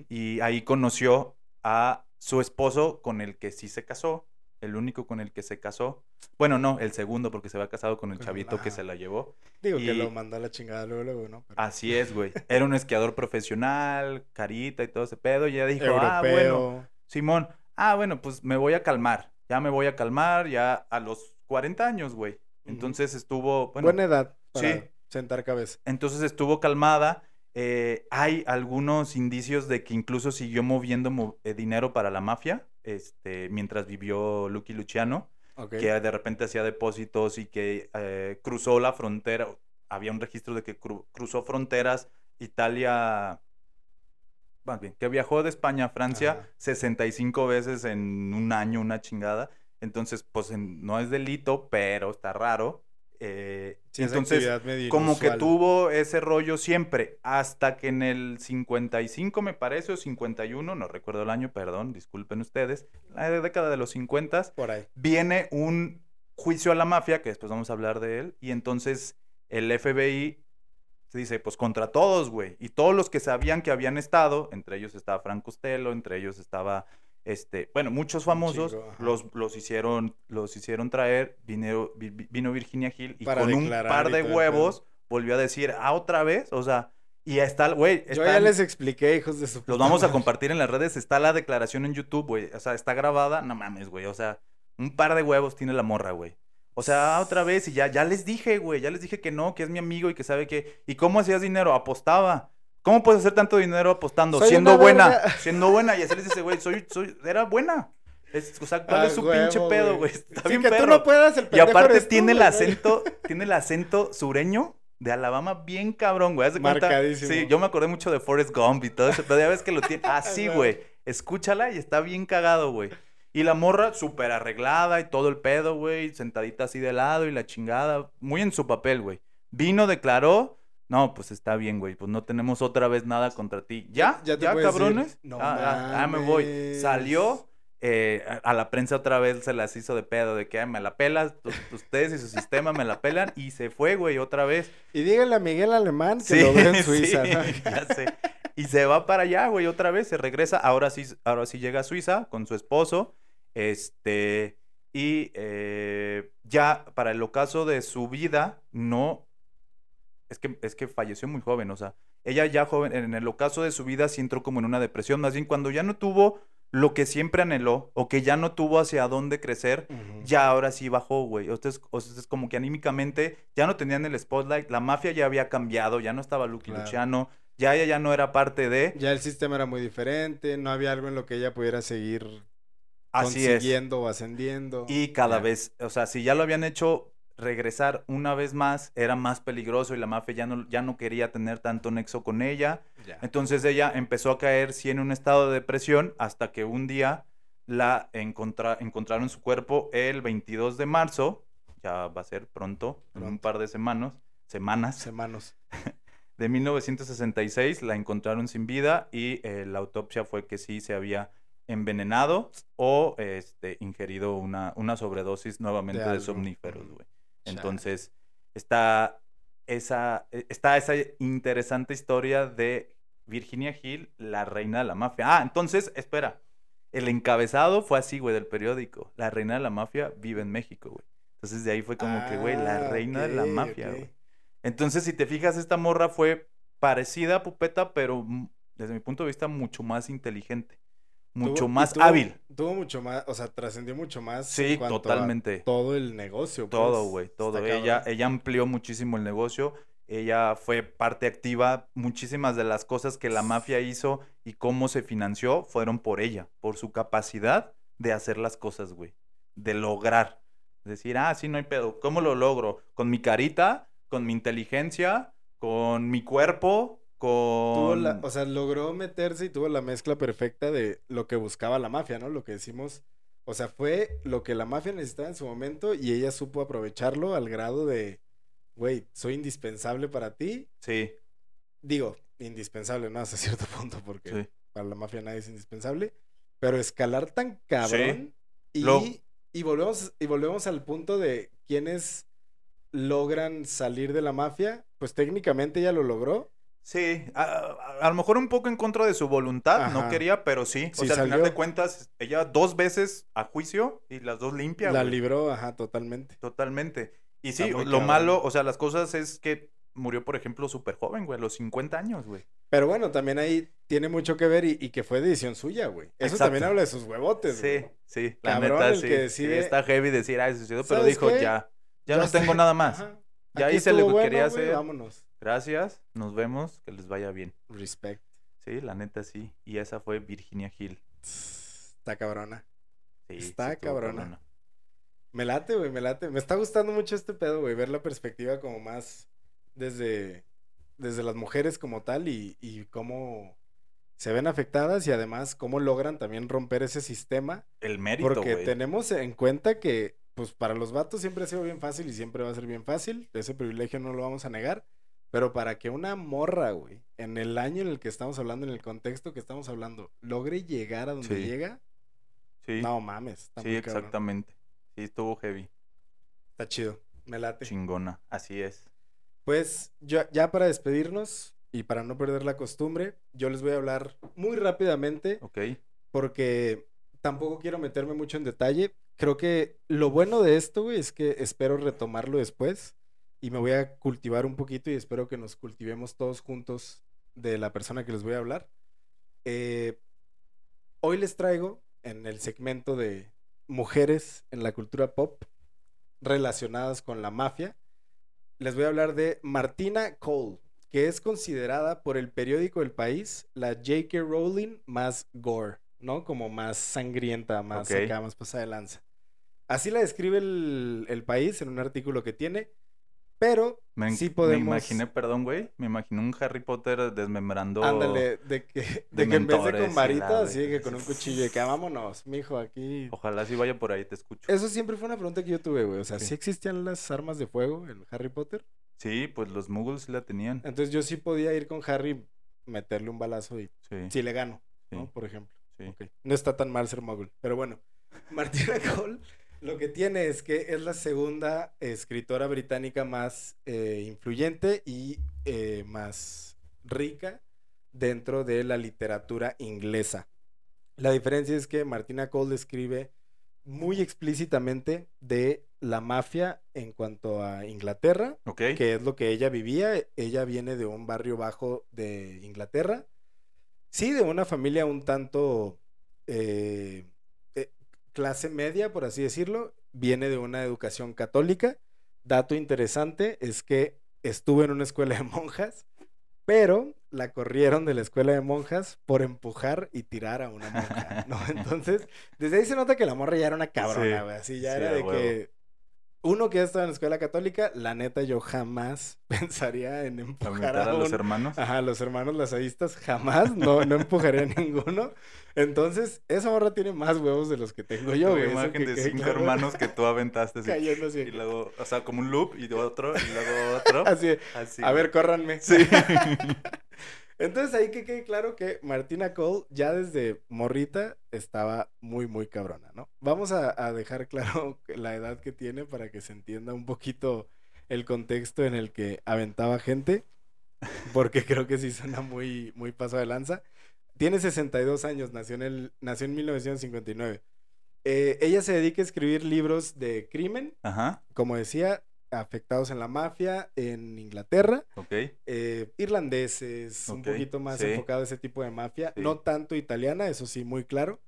y ahí conoció a su esposo con el que sí se casó, el único con el que se casó. Bueno, no, el segundo porque se había casado con el chavito que se la llevó. Digo que lo mandó a la chingada luego, luego, ¿no? Pero- Así es, güey. Era un esquiador profesional, carita y todo ese pedo. Y ella dijo, ah, bueno, Europeo. Simón, ah, bueno, pues me voy a calmar. Ya me voy a calmar, ya a los 40 años, güey. Entonces estuvo, bueno, Buena edad para sí. sentar cabeza. entonces estuvo calmada. Eh, hay algunos indicios de que incluso siguió moviendo mo- eh, dinero para la mafia, este, mientras vivió Lucky Luciano, Ok. que de repente hacía depósitos y que eh, cruzó la frontera. Había un registro de que cru- cruzó fronteras Italia, más bien, que viajó de España a Francia Ajá. 65 veces en un año, una chingada. Entonces, pues en- no es delito, pero está raro. Eh, Sí, entonces, como que tuvo ese rollo siempre, hasta que en el 55 me parece, o 51, no recuerdo el año, perdón, disculpen ustedes, la década de los 50, Por ahí. viene un juicio a la mafia, que después vamos a hablar de él, y entonces el FBI se dice, pues contra todos, güey, y todos los que sabían que habían estado, entre ellos estaba Frank Costello, entre ellos estaba, este, bueno, muchos famosos, los, los hicieron, los hicieron traer, vino, vi- vi- vino Virginia Hill, y Para con un par de huevos volvió a decir, ah, otra vez, o sea, y está, el- güey, Yo ya les expliqué, hijos de su los vamos a compartir en las redes. Está la declaración en YouTube, güey. O sea, está grabada. No mames, güey. O sea, un par de huevos tiene la morra, güey. O sea, otra vez y ya, ya les dije, güey. Ya les dije que no, que es mi amigo y que sabe que. ¿Y cómo hacías dinero? Apostaba. ¿Cómo puedes hacer tanto dinero apostando? Soy siendo buena. verga. Siendo buena. Y así les dice, güey, soy, soy, era buena. Es, o sea, ¿cuál Ah, es su huevo, pinche pedo, güey? Está Sí, bien que perro. tú no puedas, el Y aparte tú, tiene el acento, tiene el acento sureño de Alabama bien cabrón, güey. De cuenta- Marcadísimo. Sí, yo me acordé mucho de Forrest Gump y todo eso, pero ya ves que lo tiene así, güey. Escúchala y está bien cagado, güey. Y la morra súper arreglada y todo el pedo, güey, sentadita así de lado y la chingada, muy en su papel, güey. Vino, declaró, no, pues está bien, güey, pues no tenemos otra vez nada contra ti. ¿Ya? Ya ¿Ya, cabrones? No ah, ah, ah, me voy. Salió, eh, a, la prensa otra vez se las hizo de pedo, de que "Ay, me la pelas, ustedes y su sistema me la pelan, y se fue, güey, otra vez. Y díganle a Miguel Alemán que lo ve en Suiza, sí, ¿no? ya sé. Y se va para allá, güey, otra vez, se regresa, ahora sí, ahora sí llega a Suiza con su esposo, este, y eh, ya para el ocaso de su vida, no, es que, es que falleció muy joven, o sea, ella ya joven, en el ocaso de su vida sí entró como en una depresión, más bien cuando ya no tuvo lo que siempre anheló, o que ya no tuvo hacia dónde crecer, ya ahora sí bajó, güey. O sea, es, es como que anímicamente ya no tenían el spotlight, la mafia ya había cambiado, ya no estaba Lucky Claro. Luciano, ya ella ya no era parte de. Ya el sistema era muy diferente, no había algo en lo que ella pudiera seguir Así es. consiguiendo o ascendiendo. Y cada vez, o sea, si ya lo habían hecho regresar una vez más, era más peligroso y la mafia ya no, ya no quería tener tanto nexo con ella. Entonces ella empezó a caer, sí, en un estado de depresión, hasta que un día la encontra- encontraron su cuerpo el 22 de marzo, ya va a ser pronto, en un par de semanas, semanas, Semanas. de 1966, la encontraron sin vida y eh, la autopsia fue que sí se había envenenado o este, ingerido una, una sobredosis nuevamente de, algo. somníferos, güey. Entonces, está esa, e, está esa interesante historia de Virginia Hill, la reina de la mafia. Ah, entonces, espera. El encabezado fue así, güey, del periódico. La reina de la mafia vive en México, güey. Entonces de ahí fue como que, güey, la Ah, reina de la mafia, güey. Entonces, si te fijas, esta morra fue parecida a Pupeta, pero desde mi punto de vista mucho más inteligente, mucho Tuvo- más tuvo- hábil. Tuvo mucho más, o sea, trascendió mucho más. Sí, en a totalmente. todo el negocio. pues. Todo, güey, todo. Ella, ella amplió muchísimo el negocio. Ella fue parte activa. Muchísimas de las cosas que la mafia hizo y cómo se financió fueron por ella, por su capacidad de hacer las cosas, güey. De lograr. Decir, ah, sí, no hay pedo. ¿Cómo lo logro? Con mi carita, con mi inteligencia, con mi cuerpo, con... la- o sea, logró meterse y tuvo la mezcla perfecta de lo que buscaba la mafia, ¿no? Lo que decimos. O sea, fue lo que la mafia necesitaba en su momento y ella supo aprovecharlo al grado de, güey, soy indispensable para ti. Sí, Digo, indispensable, ¿no? Hasta cierto punto, porque sí. para la mafia nadie es indispensable. Pero escalar tan cabrón y, Lo- y, volvemos, y volvemos al punto de quienes logran salir de la mafia. Pues técnicamente ella lo logró. Sí, a, a- a lo mejor un poco en contra de su voluntad, no quería, pero sí. O Sí, sea, al final de cuentas, ella dos veces a juicio y las dos limpia, la güey. libró, ajá, totalmente. Totalmente. Y sí, lo malo, o sea, las cosas es que murió, por ejemplo, súper joven, güey, a los 50 años, güey. Pero bueno, también ahí tiene mucho que ver y, y que fue decisión suya, güey. Eso Exacto. también habla de sus huevotes, Sí, güey. sí, la Cabrón neta, el sí. que sí, decide- está heavy decir, ay, suicidó, pero ¿Sabes dijo, qué? ya, ya, Ya no tengo nada más. Ajá. Ya Aquí hice lo que quería güey, hacer. Vámonos. Gracias, nos vemos, que les vaya bien. Respect. Sí, la neta, sí. Y esa fue Virginia Hill. Está cabrona. Sí, Está cabrona. Me late, güey, me late. Me está gustando mucho este pedo, güey. Ver la perspectiva como más desde, desde las mujeres como tal y, y cómo se ven afectadas y además cómo logran también romper ese sistema. El mérito, Porque tenemos en cuenta que, pues, para los vatos siempre ha sido bien fácil y siempre va a ser bien fácil. Ese privilegio no lo vamos a negar. Pero para que una morra, güey, en el año en el que estamos hablando, en el contexto que estamos hablando, logre llegar a donde Sí. llega, Sí, no mames. Sí, cabrón. exactamente. Sí, estuvo heavy. Está chido. Me late. Chingona, así es. Pues yo, ya para despedirnos y para no perder la costumbre, yo les voy a hablar muy rápidamente Ok. porque tampoco quiero meterme mucho en detalle. Creo que lo bueno de esto, güey, es que espero retomarlo después y me voy a cultivar un poquito y espero que nos cultivemos todos juntos de la persona que les voy a hablar. Eh, hoy les traigo en el segmento de mujeres en la cultura pop relacionadas con la mafia. Les voy a hablar de Martina Cole, que es considerada por el periódico El País la J.K. Rowling más gore, ¿no? Como más sangrienta, más Ok. acá, más pasada de lanza. Así la describe el, el País en un artículo que tiene, pero Me, sí me podemos... imaginé, perdón, güey, me imaginé un Harry Potter desmembrando. Ándale, de que, de de que en vez de con la varita, así que con un cuchillo, de que "Ah, vámonos, mijo, aquí. Ojalá sí vaya por ahí, te escucho. Eso siempre fue una pregunta que yo tuve, güey. O sea, Sí. ¿sí existían las armas de fuego en Harry Potter? Sí, pues los muggles sí la tenían. Entonces yo sí podía ir con Harry, meterle un balazo y Sí. si le gano, ¿no? Sí. Por ejemplo. sí. Ok. No está tan mal ser mogul. Pero bueno, Martina Cole lo que tiene es que es la segunda escritora británica más eh, influyente y eh, más rica dentro de la literatura inglesa. La diferencia es que Martina Cole escribe muy explícitamente de la mafia en cuanto a Inglaterra, que es lo que ella vivía. Ella viene de un barrio bajo de Inglaterra. Sí, de una familia un tanto eh, clase media, por así decirlo. Viene de una educación católica. Dato interesante es que estuvo en una escuela de monjas, pero la corrieron de la escuela de monjas por empujar y tirar a una monja, ¿no? Entonces, desde ahí se nota que la morra ya era una cabrona, Sí, güey. Así ya sí, era de que uno que ya estaba en la escuela católica, la neta yo jamás pensaría en empujar a, a los hermanos. Ajá, los hermanos lazaístas jamás, no, no empujaría a ninguno. Entonces, esa morra tiene más huevos de los que tengo yo, eso imagen de cinco claro. hermanos que tú aventaste así. Cayendo así. Y luego, o sea, como un loop y otro, y luego otro. Así, Así. a ver, córranme. Sí. Entonces ahí que quede claro que Martina Cole ya desde morrita estaba muy, muy cabrona, ¿no? Vamos a, a dejar claro la edad que tiene para que se entienda un poquito el contexto en el que aventaba gente, porque creo que sí suena muy, muy paso de lanza. Tiene 62 años, nació en, el, nació en 1959. Eh, ella se dedica a escribir libros de crimen, Ajá, como decía, afectados en la mafia en Inglaterra, ok. eh, irlandeses, un poquito más sí. enfocado a ese tipo de mafia, Sí. no tanto italiana, eso sí, muy claro,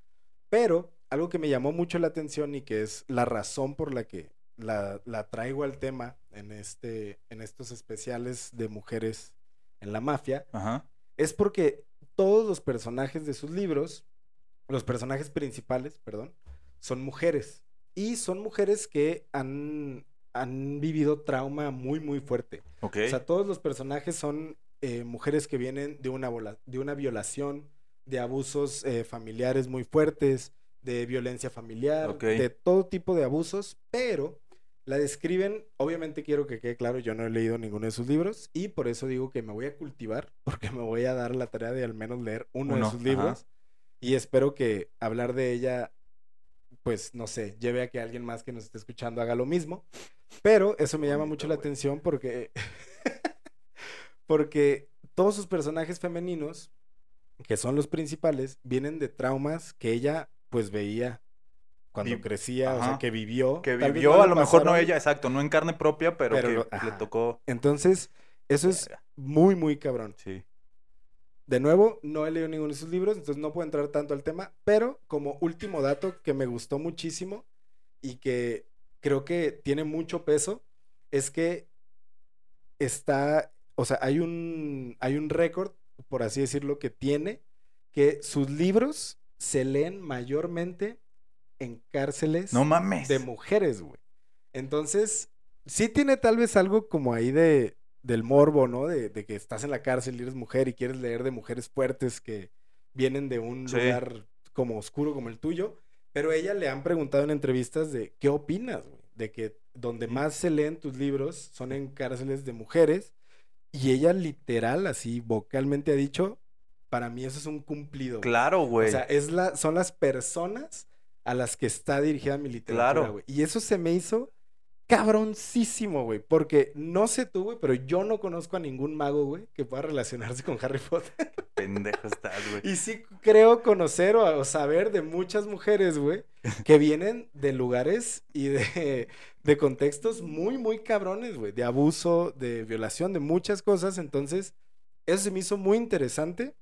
pero algo que me llamó mucho la atención y que es la razón por la que la, la traigo al tema en, este, en estos especiales de mujeres en la mafia, Ajá. es porque todos los personajes de sus libros, los personajes principales, perdón, son mujeres. Y son mujeres que han, han vivido trauma muy, muy fuerte. Ok. O sea, todos los personajes son eh, mujeres que vienen de una, vola- de una violación, de abusos eh, familiares muy fuertes, de violencia familiar, Ok. de todo tipo de abusos, pero la describen, obviamente quiero que quede claro, yo no he leído ninguno de sus libros y por eso digo que me voy a cultivar, porque me voy a dar la tarea de al menos leer uno, Uno, de sus libros ajá. y espero que hablar de ella, pues no sé, lleve a que alguien más que nos esté escuchando haga lo mismo. Pero eso me llama mucho la atención porque, porque todos sus personajes femeninos, que son los principales, vienen de traumas que ella pues veía cuando Vi- crecía, o sea, que vivió. Que vivió, no a lo mejor no ella, exacto, no en carne propia, pero, Pero que lo- le tocó. Entonces, eso es muy, muy cabrón. Sí. De nuevo, no he leído ninguno de sus libros, entonces no puedo entrar tanto al tema, pero como último dato que me gustó muchísimo y que creo que tiene mucho peso, es que está, o sea, hay un, hay un récord, por así decirlo, que tiene, que sus libros se leen mayormente en cárceles No mames. de mujeres, güey. Entonces, sí tiene tal vez algo como ahí de del morbo, ¿no? De, de que estás en la cárcel y eres mujer y quieres leer de mujeres fuertes que vienen de un Sí. lugar como oscuro como el tuyo. Pero a ella le han preguntado en entrevistas de qué opinas, güey. De que donde más se leen tus libros son en cárceles de mujeres. Y ella literal, así vocalmente ha dicho, para mí eso es un cumplido. güey". Claro, güey. O sea, es la, son las personas a las que está dirigida mi literatura, Claro. güey. Y eso se me hizo cabroncísimo, güey. Porque no sé tú, güey, pero yo no conozco a ningún mago, güey, que pueda relacionarse con Harry Potter. Pendejo estás, güey. Y sí creo conocer o, o saber de muchas mujeres, güey, que vienen de lugares y de, de contextos muy, muy cabrones, güey. De abuso, de violación, de muchas cosas. Entonces, eso se me hizo muy interesante.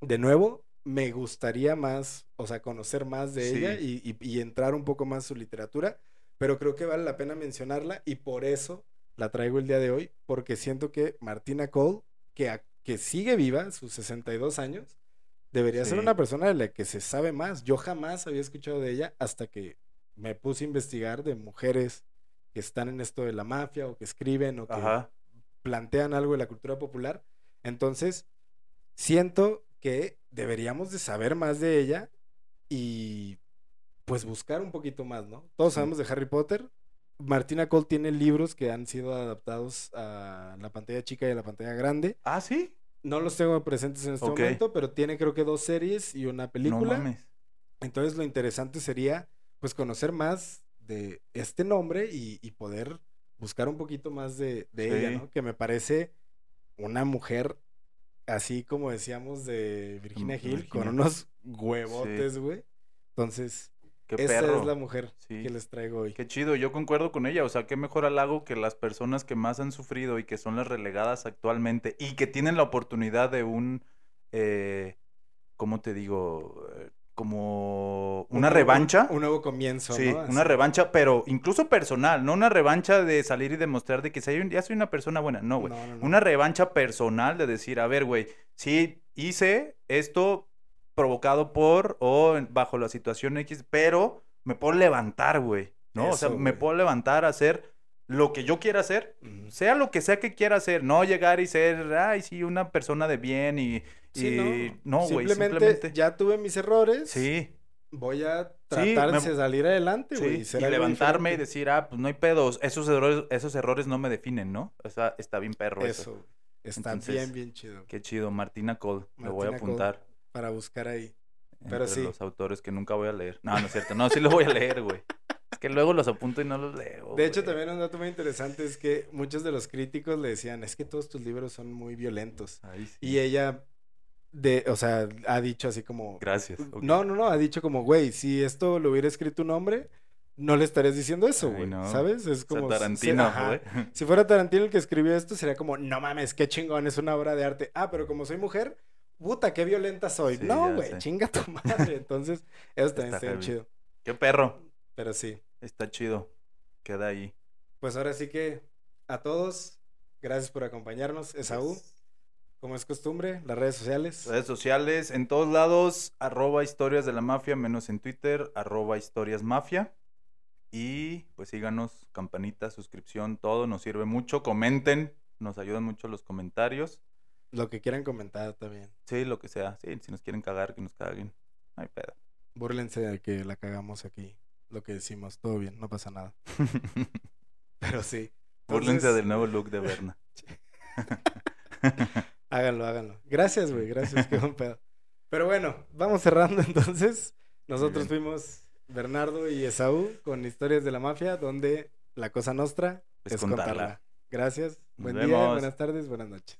De nuevo, me gustaría más, o sea, conocer más de Sí. ella y, y- y entrar un poco más su literatura. Pero creo que vale la pena mencionarla y por eso la traigo el día de hoy, porque siento que Martina Cole, que, a- que sigue viva, sus 62 años, debería ser una persona de la que se sabe más. Yo jamás había escuchado de ella hasta que me puse a investigar de mujeres que están en esto de la mafia o que escriben o que Ajá. plantean algo de la cultura popular. Entonces, siento que deberíamos de saber más de ella y pues buscar un poquito más, ¿no? Todos sabemos de Harry Potter. Martina Cole tiene libros que han sido adaptados a la pantalla chica y a la pantalla grande. Ah, sí. No los tengo presentes en este momento, pero tiene creo que dos series y una No película. mames. Entonces lo interesante sería pues conocer más de este nombre y, y poder buscar un poquito más de, de ella. ¿no? Que me parece una mujer así como decíamos de Virginia Mm, Hill, con unos huevotes, güey. Entonces, Qué esa perro. es la mujer Sí. que les traigo hoy. Qué chido, yo concuerdo con ella, o sea, qué mejor halago que las personas que más han sufrido y que son las relegadas actualmente y que tienen la oportunidad de un, eh, ¿cómo te digo? Eh, Como Un una revancha. Un nuevo comienzo, Sí, ¿no? una revancha, pero incluso personal, no una revancha de salir y demostrar de que soy un- ya soy una persona buena, no, güey. No, no, no. Una revancha personal de decir, a ver, güey, sí hice esto provocado por o bajo la situación X, pero me puedo levantar, güey, ¿no? o sea, me puedo levantar a hacer lo que yo quiera hacer, sea lo que sea que quiera hacer, no llegar y ser, ay, sí, una persona de bien y, Sí, y- no, güey, simplemente, simplemente, ya tuve mis errores. sí, Voy a Sí, tratar me- de salir adelante, sí, güey. y ser algo levantarme y decir, ah, pues no hay pedos, esos errores, esos errores no me definen, ¿no? O sea, está bien perro eso. Eso. Está Entonces, bien, bien chido. Qué chido, Martina Cole, lo voy a Martina Cole. Para buscar ahí. entre Pero sí. los autores que nunca voy a leer. No, no es cierto. No, sí lo voy a leer, güey. que luego los apunto y no los leo. De hecho, güey. también un dato muy interesante es que muchos de los críticos le decían, es que todos tus libros son muy violentos. Ay, sí. Y ella, de, o sea, ha dicho así como... Gracias. ok. No, no, no, ha dicho como, güey, si esto lo hubiera escrito un hombre, no le estarías diciendo eso, güey. no. ¿Sabes? Es O sea, como... Tarantino, güey. Si fuera Tarantino el que escribió esto, sería como, no mames, qué chingón, es una obra de arte. Ah, pero como soy mujer, puta, qué violenta soy. Sí, no, güey, chinga tu madre. Entonces, eso también Está está chido. Qué perro. Pero sí. Está chido. Queda ahí. Pues ahora sí que a todos, gracias por acompañarnos. Esaú, como es costumbre, las redes sociales. Redes sociales, en todos lados, arroba historias de la mafia, menos en Twitter, arroba historias mafia. Y pues síganos, campanita, suscripción, todo nos sirve mucho. Comenten, nos ayudan mucho los comentarios. Lo que quieran comentar también. Sí, lo que sea. Sí, si nos quieren cagar, que nos caguen. No hay pedo. Búrlense de que la cagamos aquí. Lo que decimos, todo bien, no pasa nada. Pero sí. Búrlense Entonces, del nuevo look de Berna. Háganlo, háganlo. Gracias, güey, gracias, qué buen pedo. Pero bueno, vamos cerrando entonces. Nosotros fuimos Bernardo y Esaú con historias de la mafia, donde la cosa nostra Es es, contarla. contarla. Gracias. Nos Buen día, buenas tardes, buenas noches.